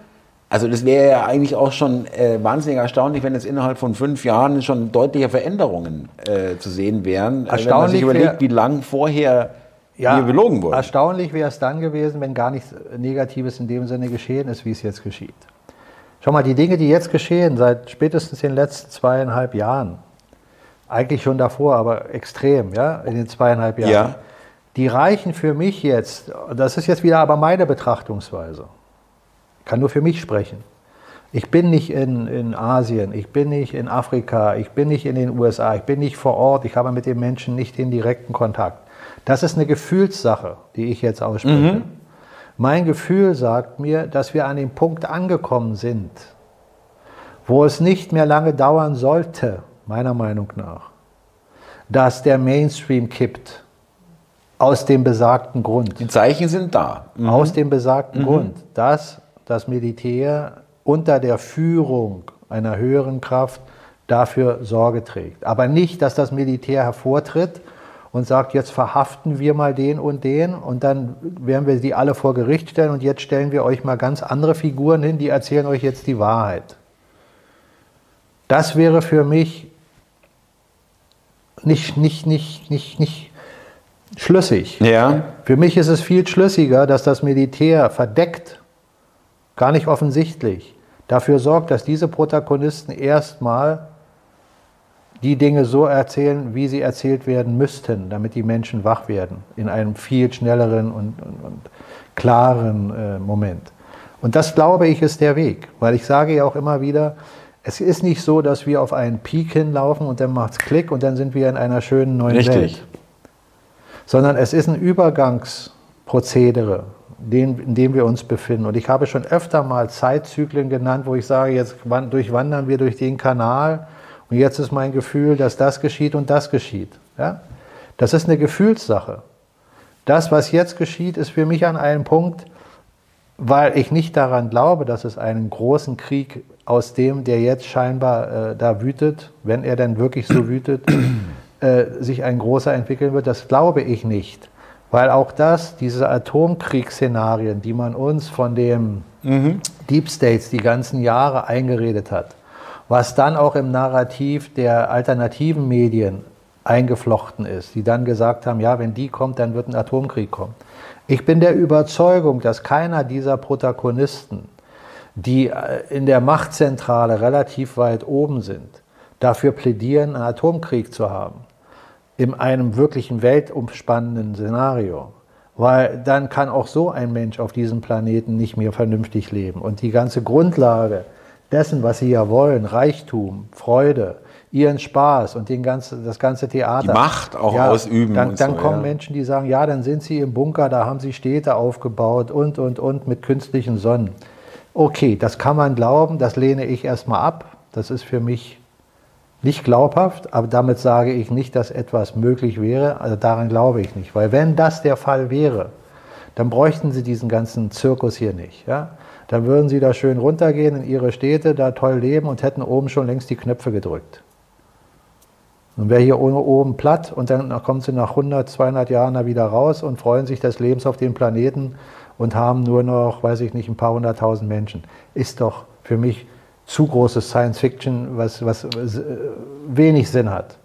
also das wäre ja eigentlich auch schon äh, wahnsinnig erstaunlich, wenn es innerhalb von fünf Jahren schon deutliche Veränderungen äh, zu sehen wären. Erstaunlich wenn man sich überlegt, wie lang vorher ja, hier belogen wurde. Erstaunlich wäre es dann gewesen, wenn gar nichts Negatives in dem Sinne geschehen ist, wie es jetzt geschieht. Schau mal, die Dinge, die jetzt geschehen, seit spätestens den letzten zweieinhalb Jahren, eigentlich schon davor, aber extrem, ja, in den zweieinhalb Jahren, ja. die reichen für mich jetzt, das ist jetzt wieder aber meine Betrachtungsweise, kann nur für mich sprechen. Ich bin nicht in, in Asien, ich bin nicht in Afrika, ich bin nicht in den USA, ich bin nicht vor Ort, ich habe mit den Menschen nicht den direkten Kontakt. Das ist eine Gefühlssache, die ich jetzt ausspreche. Mhm. Mein Gefühl sagt mir, dass wir an dem Punkt angekommen sind, wo es nicht mehr lange dauern sollte, meiner Meinung nach, dass der Mainstream kippt. Aus dem besagten Grund. Die Zeichen sind da. Mhm. Aus dem besagten mhm. Grund, dass das Militär unter der Führung einer höheren Kraft dafür Sorge trägt. Aber nicht, dass das Militär hervortritt und sagt, jetzt verhaften wir mal den und den und dann werden wir die alle vor Gericht stellen und jetzt stellen wir euch mal ganz andere Figuren hin, die erzählen euch jetzt die Wahrheit. Das wäre für mich nicht, nicht, nicht, nicht, nicht schlüssig. Ja. Für mich ist es viel schlüssiger, dass das Militär verdeckt gar nicht offensichtlich, dafür sorgt, dass diese Protagonisten erstmal die Dinge so erzählen, wie sie erzählt werden müssten, damit die Menschen wach werden, in einem viel schnelleren und, und, und klaren äh, Moment. Und das, glaube ich, ist der Weg, weil ich sage ja auch immer wieder, es ist nicht so, dass wir auf einen Peak hinlaufen und dann macht es Klick und dann sind wir in einer schönen neuen Richtig. Welt. Sondern es ist ein Übergangsprozedere, den, in dem wir uns befinden. Und ich habe schon öfter mal Zeitzyklen genannt, wo ich sage, jetzt durchwandern wir durch den Kanal und jetzt ist mein Gefühl, dass das geschieht und das geschieht. Ja? Das ist eine Gefühlssache. Das, was jetzt geschieht, ist für mich an einem Punkt, weil ich nicht daran glaube, dass es einen großen Krieg aus dem, der jetzt scheinbar äh, da wütet, wenn er denn wirklich so wütet, (clears throat) äh, sich ein großer entwickeln wird. Das glaube ich nicht. Weil auch das, diese Atomkriegsszenarien, die man uns von dem mhm. Deep States die ganzen Jahre eingeredet hat, was dann auch im Narrativ der alternativen Medien eingeflochten ist, die dann gesagt haben, ja, wenn die kommt, dann wird ein Atomkrieg kommen. Ich bin der Überzeugung, dass keiner dieser Protagonisten, die äh, in der Machtzentrale relativ weit oben sind, dafür plädieren, einen Atomkrieg zu haben, in einem wirklichen weltumspannenden Szenario. Weil dann kann auch so ein Mensch auf diesem Planeten nicht mehr vernünftig leben. Und die ganze Grundlage dessen, was sie ja wollen, Reichtum, Freude, ihren Spaß und den ganzen, das ganze Theater. Die Macht auch ja, ausüben. Dann, dann so, kommen ja. Menschen, die sagen, ja, dann sind sie im Bunker, da haben sie Städte aufgebaut und, und, und mit künstlichen Sonnen. Okay, das kann man glauben, das lehne ich erstmal ab. Das ist für mich nicht glaubhaft, aber damit sage ich nicht, dass etwas möglich wäre. Also daran glaube ich nicht. Weil wenn das der Fall wäre, dann bräuchten sie diesen ganzen Zirkus hier nicht. Ja? Dann würden sie da schön runtergehen in ihre Städte, da toll leben und hätten oben schon längst die Knöpfe gedrückt. Und wäre hier oben platt und dann kommen sie nach 100, 200 Jahren da wieder raus und freuen sich des Lebens auf dem Planeten und haben nur noch, weiß ich nicht, ein paar hunderttausend Menschen. Ist doch für mich zu großes Science Fiction, was, was wenig Sinn hat.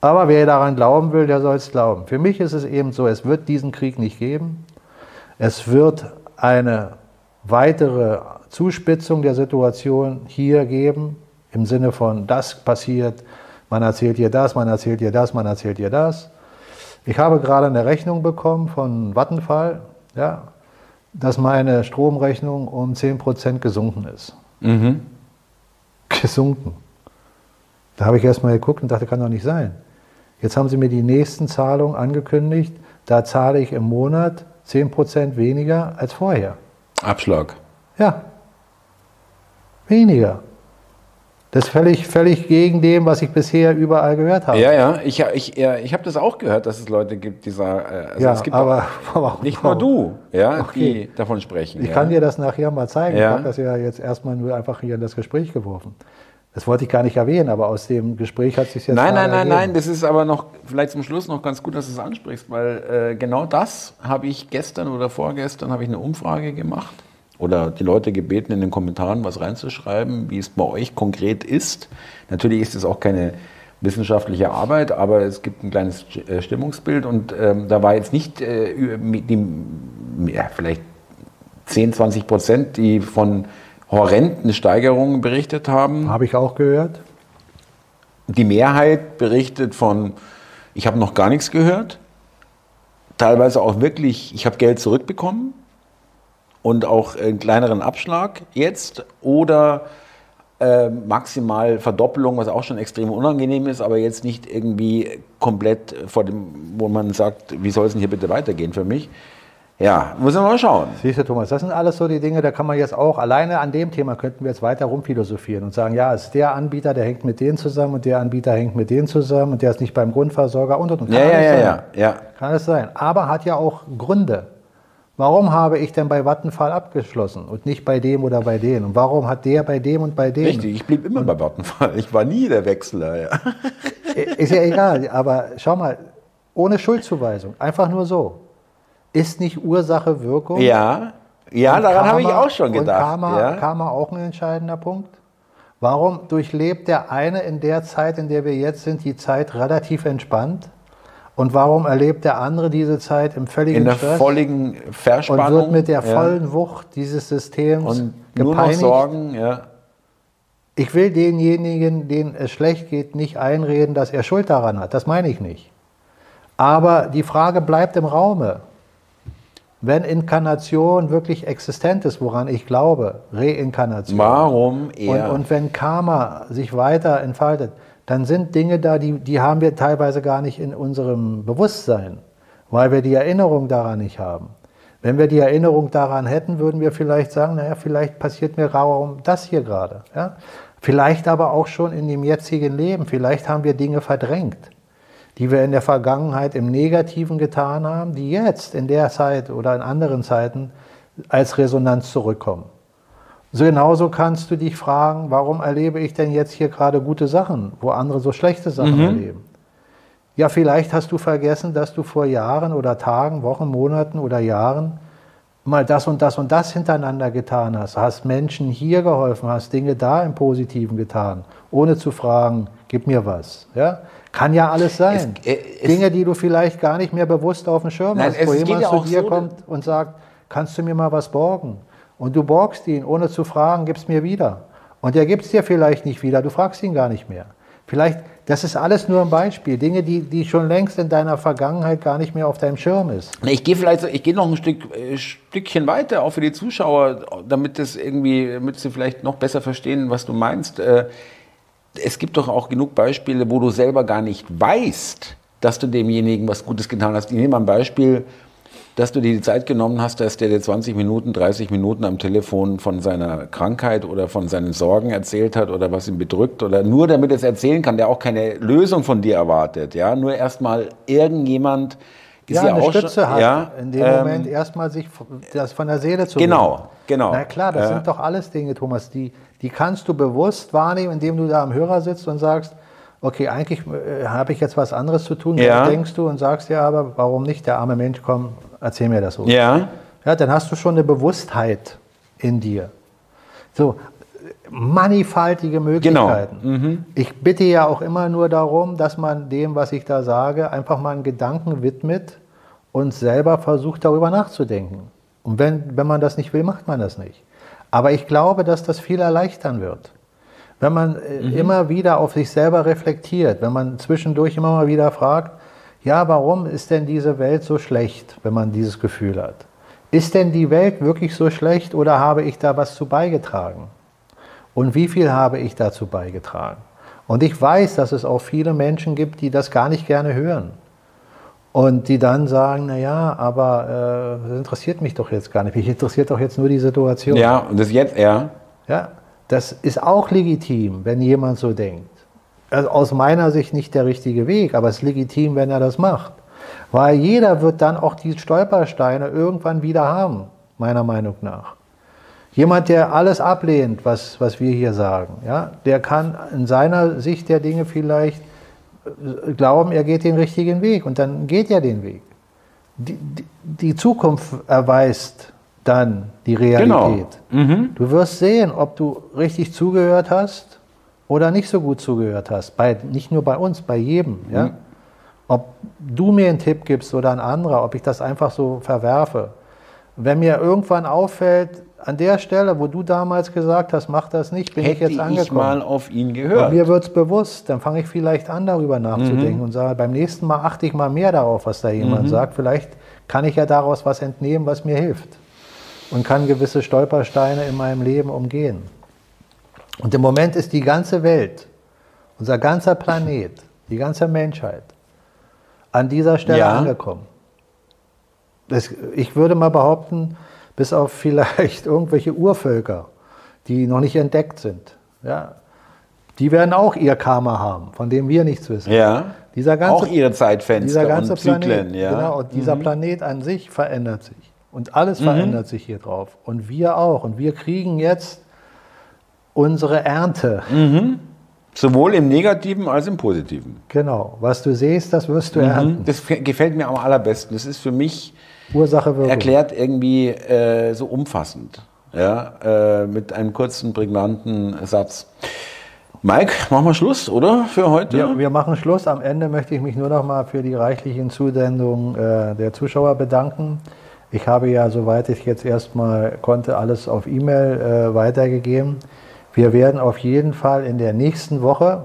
Aber wer daran glauben will, der soll es glauben. Für mich ist es eben so, es wird diesen Krieg nicht geben. Es wird eine weitere Zuspitzung der Situation hier geben, im Sinne von, das passiert, man erzählt ihr das, man erzählt ihr das, man erzählt ihr das. Ich habe gerade eine Rechnung bekommen von Vattenfall, ja, dass meine Stromrechnung um 10% gesunken ist. Mhm gesunken. Da habe ich erst mal geguckt und dachte, kann doch nicht sein. Jetzt haben sie mir die nächsten Zahlungen angekündigt. Da zahle ich im Monat 10% weniger als vorher. Abschlag. Ja. Weniger. Das ist völlig, völlig gegen dem, was ich bisher überall gehört habe. Ja, ja, ich, ich, ja, ich habe das auch gehört, dass es Leute gibt, die sagen, äh, also ja, es gibt aber, aber (laughs) nicht nur du, ja, okay. die davon sprechen. Ich ja. kann dir das nachher mal zeigen. Ja. Ich habe das ja jetzt erstmal nur einfach hier in das Gespräch geworfen. Das wollte ich gar nicht erwähnen, aber aus dem Gespräch hat sich jetzt. Nein, nein, nein, nein, das ist aber noch vielleicht zum Schluss noch ganz gut, dass du es ansprichst, weil äh, genau das habe ich gestern oder vorgestern habe ich eine Umfrage gemacht oder die Leute gebeten, in den Kommentaren was reinzuschreiben, wie es bei euch konkret ist. Natürlich ist es auch keine wissenschaftliche Arbeit, aber es gibt ein kleines äh, Stimmungsbild und ähm, da war jetzt nicht äh, die, ja, vielleicht 10, 20 Prozent, die von horrenden Steigerungen berichtet haben. Habe ich auch gehört. Die Mehrheit berichtet von, ich habe noch gar nichts gehört. Teilweise auch wirklich, ich habe Geld zurückbekommen und auch einen kleineren Abschlag jetzt oder äh, maximal Verdoppelung, was auch schon extrem unangenehm ist, aber jetzt nicht irgendwie komplett vor dem, wo man sagt, wie soll es denn hier bitte weitergehen für mich. Ja, müssen wir mal schauen. Siehst du, Thomas, das sind alles so die Dinge, da kann man jetzt auch, alleine an dem Thema könnten wir jetzt weiter rumphilosophieren und sagen, ja, es ist der Anbieter, der hängt mit denen zusammen und der Anbieter hängt mit denen zusammen und der ist nicht beim Grundversorger und und und. Kann ja, ja, ja, ja, ja. Kann es sein. Aber hat ja auch Gründe. Warum habe ich denn bei Vattenfall abgeschlossen und nicht bei dem oder bei denen? Und warum hat der bei dem und bei dem? Richtig, ich blieb immer und bei Vattenfall. Ich war nie der Wechsler. Ja. Ist ja egal, aber schau mal, ohne Schuldzuweisung, einfach nur so. Ist nicht Ursache Wirkung? Ja, ja, und daran habe ich auch schon gedacht. Und Karma, ja. Karma auch ein entscheidender Punkt. Warum durchlebt der eine in der Zeit, in der wir jetzt sind, die Zeit relativ entspannt? Und warum erlebt der andere diese Zeit im völligen In der Stress völligen und Verspannung. wird mit der ja. vollen Wucht dieses Systems und nur noch gepeinigt? Sorgen, ja. Ich will denjenigen, denen es schlecht geht, nicht einreden, dass er Schuld daran hat. Das meine ich nicht. Aber die Frage bleibt im Raume. Wenn Inkarnation wirklich existent ist, woran ich glaube, Reinkarnation. Warum Und, er? und wenn Karma sich weiter entfaltet, dann sind Dinge da, die, die haben wir teilweise gar nicht in unserem Bewusstsein, weil wir die Erinnerung daran nicht haben. Wenn wir die Erinnerung daran hätten, würden wir vielleicht sagen, naja, vielleicht passiert mir Raum das hier gerade. Ja? Vielleicht aber auch schon in dem jetzigen Leben. Vielleicht haben wir Dinge verdrängt, die wir in der Vergangenheit im Negativen getan haben, die jetzt in der Zeit oder in anderen Zeiten als Resonanz zurückkommen. So genauso kannst du dich fragen, warum erlebe ich denn jetzt hier gerade gute Sachen, wo andere so schlechte Sachen erleben? Ja, vielleicht hast du vergessen, dass du vor Jahren oder Tagen, Wochen, Monaten oder Jahren mal das und das und das hintereinander getan hast. Hast Menschen hier geholfen, hast Dinge da im Positiven getan, ohne zu fragen, gib mir was. Ja? Kann ja alles sein. Es- äh, es- Dinge, die du vielleicht gar nicht mehr bewusst auf dem Schirm Nein, hast, wo jemand ja zu dir so, kommt und sagt, kannst du mir mal was borgen? Und du borgst ihn, ohne zu fragen, gib's mir wieder. Und er gibt's dir vielleicht nicht wieder, du fragst ihn gar nicht mehr. Vielleicht, das ist alles nur ein Beispiel, Dinge, die, die schon längst in deiner Vergangenheit gar nicht mehr auf deinem Schirm ist. Ich gehe vielleicht, ich gehe noch ein Stück, äh, Stückchen weiter, auch für die Zuschauer, damit das irgendwie, damit sie vielleicht noch besser verstehen, was du meinst. Äh, Es gibt doch auch genug Beispiele, wo du selber gar nicht weißt, dass du demjenigen was Gutes getan hast. Ich nehme mal ein Beispiel, dass du dir die Zeit genommen hast, dass der dir 20 Minuten, 30 Minuten am Telefon von seiner Krankheit oder von seinen Sorgen erzählt hat oder was ihn bedrückt oder nur damit er es erzählen kann, der auch keine Lösung von dir erwartet. Ja, nur erstmal irgendjemand ist ja, ja, eine auch Stütze hat, ja, in dem ähm, Moment erstmal sich das von der Seele zu Genau, holen. genau. Na klar, das Ja. sind doch alles Dinge, Thomas, die, die kannst du bewusst wahrnehmen, indem du da am Hörer sitzt und sagst, okay, eigentlich äh, habe ich jetzt was anderes zu tun, Ja. denkst du und sagst ja, aber warum nicht, der arme Mensch, komm, erzähl mir das so. Ja, Ja, dann hast du schon eine Bewusstheit in dir. So, mannigfaltige Möglichkeiten. Genau. Ich bitte ja auch immer nur darum, dass man dem, was ich da sage, einfach mal einen Gedanken widmet und selber versucht, darüber nachzudenken. Und wenn, wenn man das nicht will, macht man das nicht. Aber ich glaube, dass das viel erleichtern wird. Wenn man äh, immer wieder auf sich selber reflektiert, wenn man zwischendurch immer mal wieder fragt, ja, warum ist denn diese Welt so schlecht, wenn man dieses Gefühl hat? Ist denn die Welt wirklich so schlecht oder habe ich da was zu beigetragen? Und wie viel habe ich dazu beigetragen? Und ich weiß, dass es auch viele Menschen gibt, die das gar nicht gerne hören. Und die dann sagen, na ja, aber äh, das interessiert mich doch jetzt gar nicht. Mich interessiert doch jetzt nur die Situation. ja, und das jetzt, ja. Ja, das ist auch legitim, wenn jemand so denkt. Also aus meiner Sicht nicht der richtige Weg, aber es ist legitim, wenn er das macht. Weil jeder wird dann auch die Stolpersteine irgendwann wieder haben, meiner Meinung nach. Jemand, der alles ablehnt, was, was wir hier sagen, ja, der kann in seiner Sicht der Dinge vielleicht äh, glauben, er geht den richtigen Weg und dann geht er den Weg. Die, die, die Zukunft erweist dann die Realität. Du wirst sehen, ob du richtig zugehört hast oder nicht so gut zugehört hast. Bei, nicht nur bei uns, bei jedem. Ja? Ob du mir einen Tipp gibst oder ein anderer, ob ich das einfach so verwerfe. Wenn mir irgendwann auffällt, an der Stelle, wo du damals gesagt hast, mach das nicht, bin ich Hätte jetzt ich angekommen. mal auf ihn Und gehört. mir wird es bewusst, dann fange ich vielleicht an, darüber nachzudenken Mhm. und sage, beim nächsten Mal achte ich mal mehr darauf, was da jemand sagt. Vielleicht kann ich ja daraus was entnehmen, was mir hilft. Und kann gewisse Stolpersteine in meinem Leben umgehen. Und im Moment ist die ganze Welt, unser ganzer Planet, die ganze Menschheit an dieser Stelle Ja. angekommen. Das, ich würde mal behaupten, bis auf vielleicht (laughs) irgendwelche Urvölker, die noch nicht entdeckt sind, ja, die werden auch ihr Karma haben, von dem wir nichts wissen. ja. Dieser ganze, auch ihre Zeitfenster dieser ganze und Zyklen, Planet, ja. Mhm. genau, und dieser Planet an sich verändert sich. Und alles verändert sich hier drauf. Und wir auch. Und wir kriegen jetzt unsere Ernte. Sowohl im Negativen als im Positiven. Genau. Was du siehst, das wirst du ernten. Das gefällt mir am allerbesten. Das ist für mich Ursache, Wirkung. erklärt irgendwie äh, so umfassend. Ja, äh, mit einem kurzen, prägnanten Satz. Mike, machen wir Schluss, oder? Für heute? Wir, wir machen Schluss. Am Ende möchte ich mich nur noch mal für die reichlichen Zusendungen äh, der Zuschauer bedanken. Ich habe ja, soweit ich jetzt erstmal konnte, alles auf E-Mail äh, weitergegeben. Wir werden auf jeden Fall in der nächsten Woche,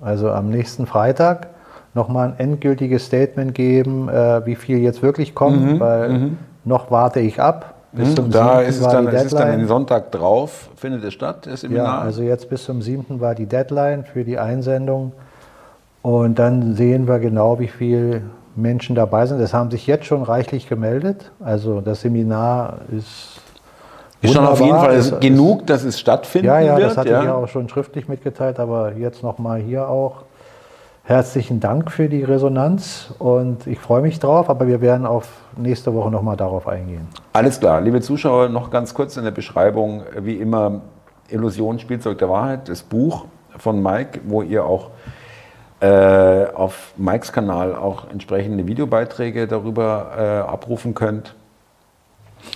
also am nächsten Freitag, nochmal ein endgültiges Statement geben, äh, wie viel jetzt wirklich kommt, Mhm, weil noch warte ich ab. Bis zum Mhm, da 7. ist es, dann, es ist dann Deadline. den Sonntag drauf, findet es statt, das Ja, Seminar. also jetzt bis zum 7. war die Deadline für die Einsendung. Und dann sehen wir genau, wie viele Menschen dabei sind. Es haben sich jetzt schon reichlich gemeldet. Also das Seminar ist. Ist schon auf jeden. Fall es- genug, dass es stattfinden Ja, ja, wird. das hatte ich ja auch schon schriftlich mitgeteilt, aber jetzt nochmal hier auch. Herzlichen Dank für die Resonanz und ich freue mich drauf, aber wir werden auf nächste Woche nochmal darauf eingehen. Alles klar, liebe Zuschauer, noch ganz kurz in der Beschreibung, wie immer, Illusion, Spielzeug der Wahrheit, das Buch von Mike, wo ihr auch äh, auf Mikes Kanal auch entsprechende Videobeiträge darüber äh, abrufen könnt.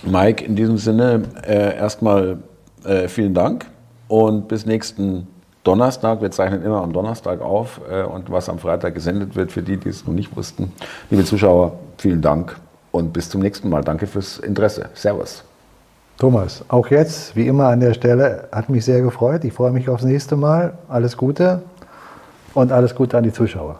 Mike, in diesem Sinne äh, erstmal äh, vielen Dank und bis nächsten Donnerstag. Wir zeichnen immer am Donnerstag auf äh, und was am Freitag gesendet wird, für die, die es noch nicht wussten. Liebe Zuschauer, vielen Dank und bis zum nächsten Mal. Danke fürs Interesse. Servus. Thomas, auch jetzt, wie immer an der Stelle, hat mich sehr gefreut. Ich freue mich aufs nächste Mal. Alles Gute und alles Gute an die Zuschauer.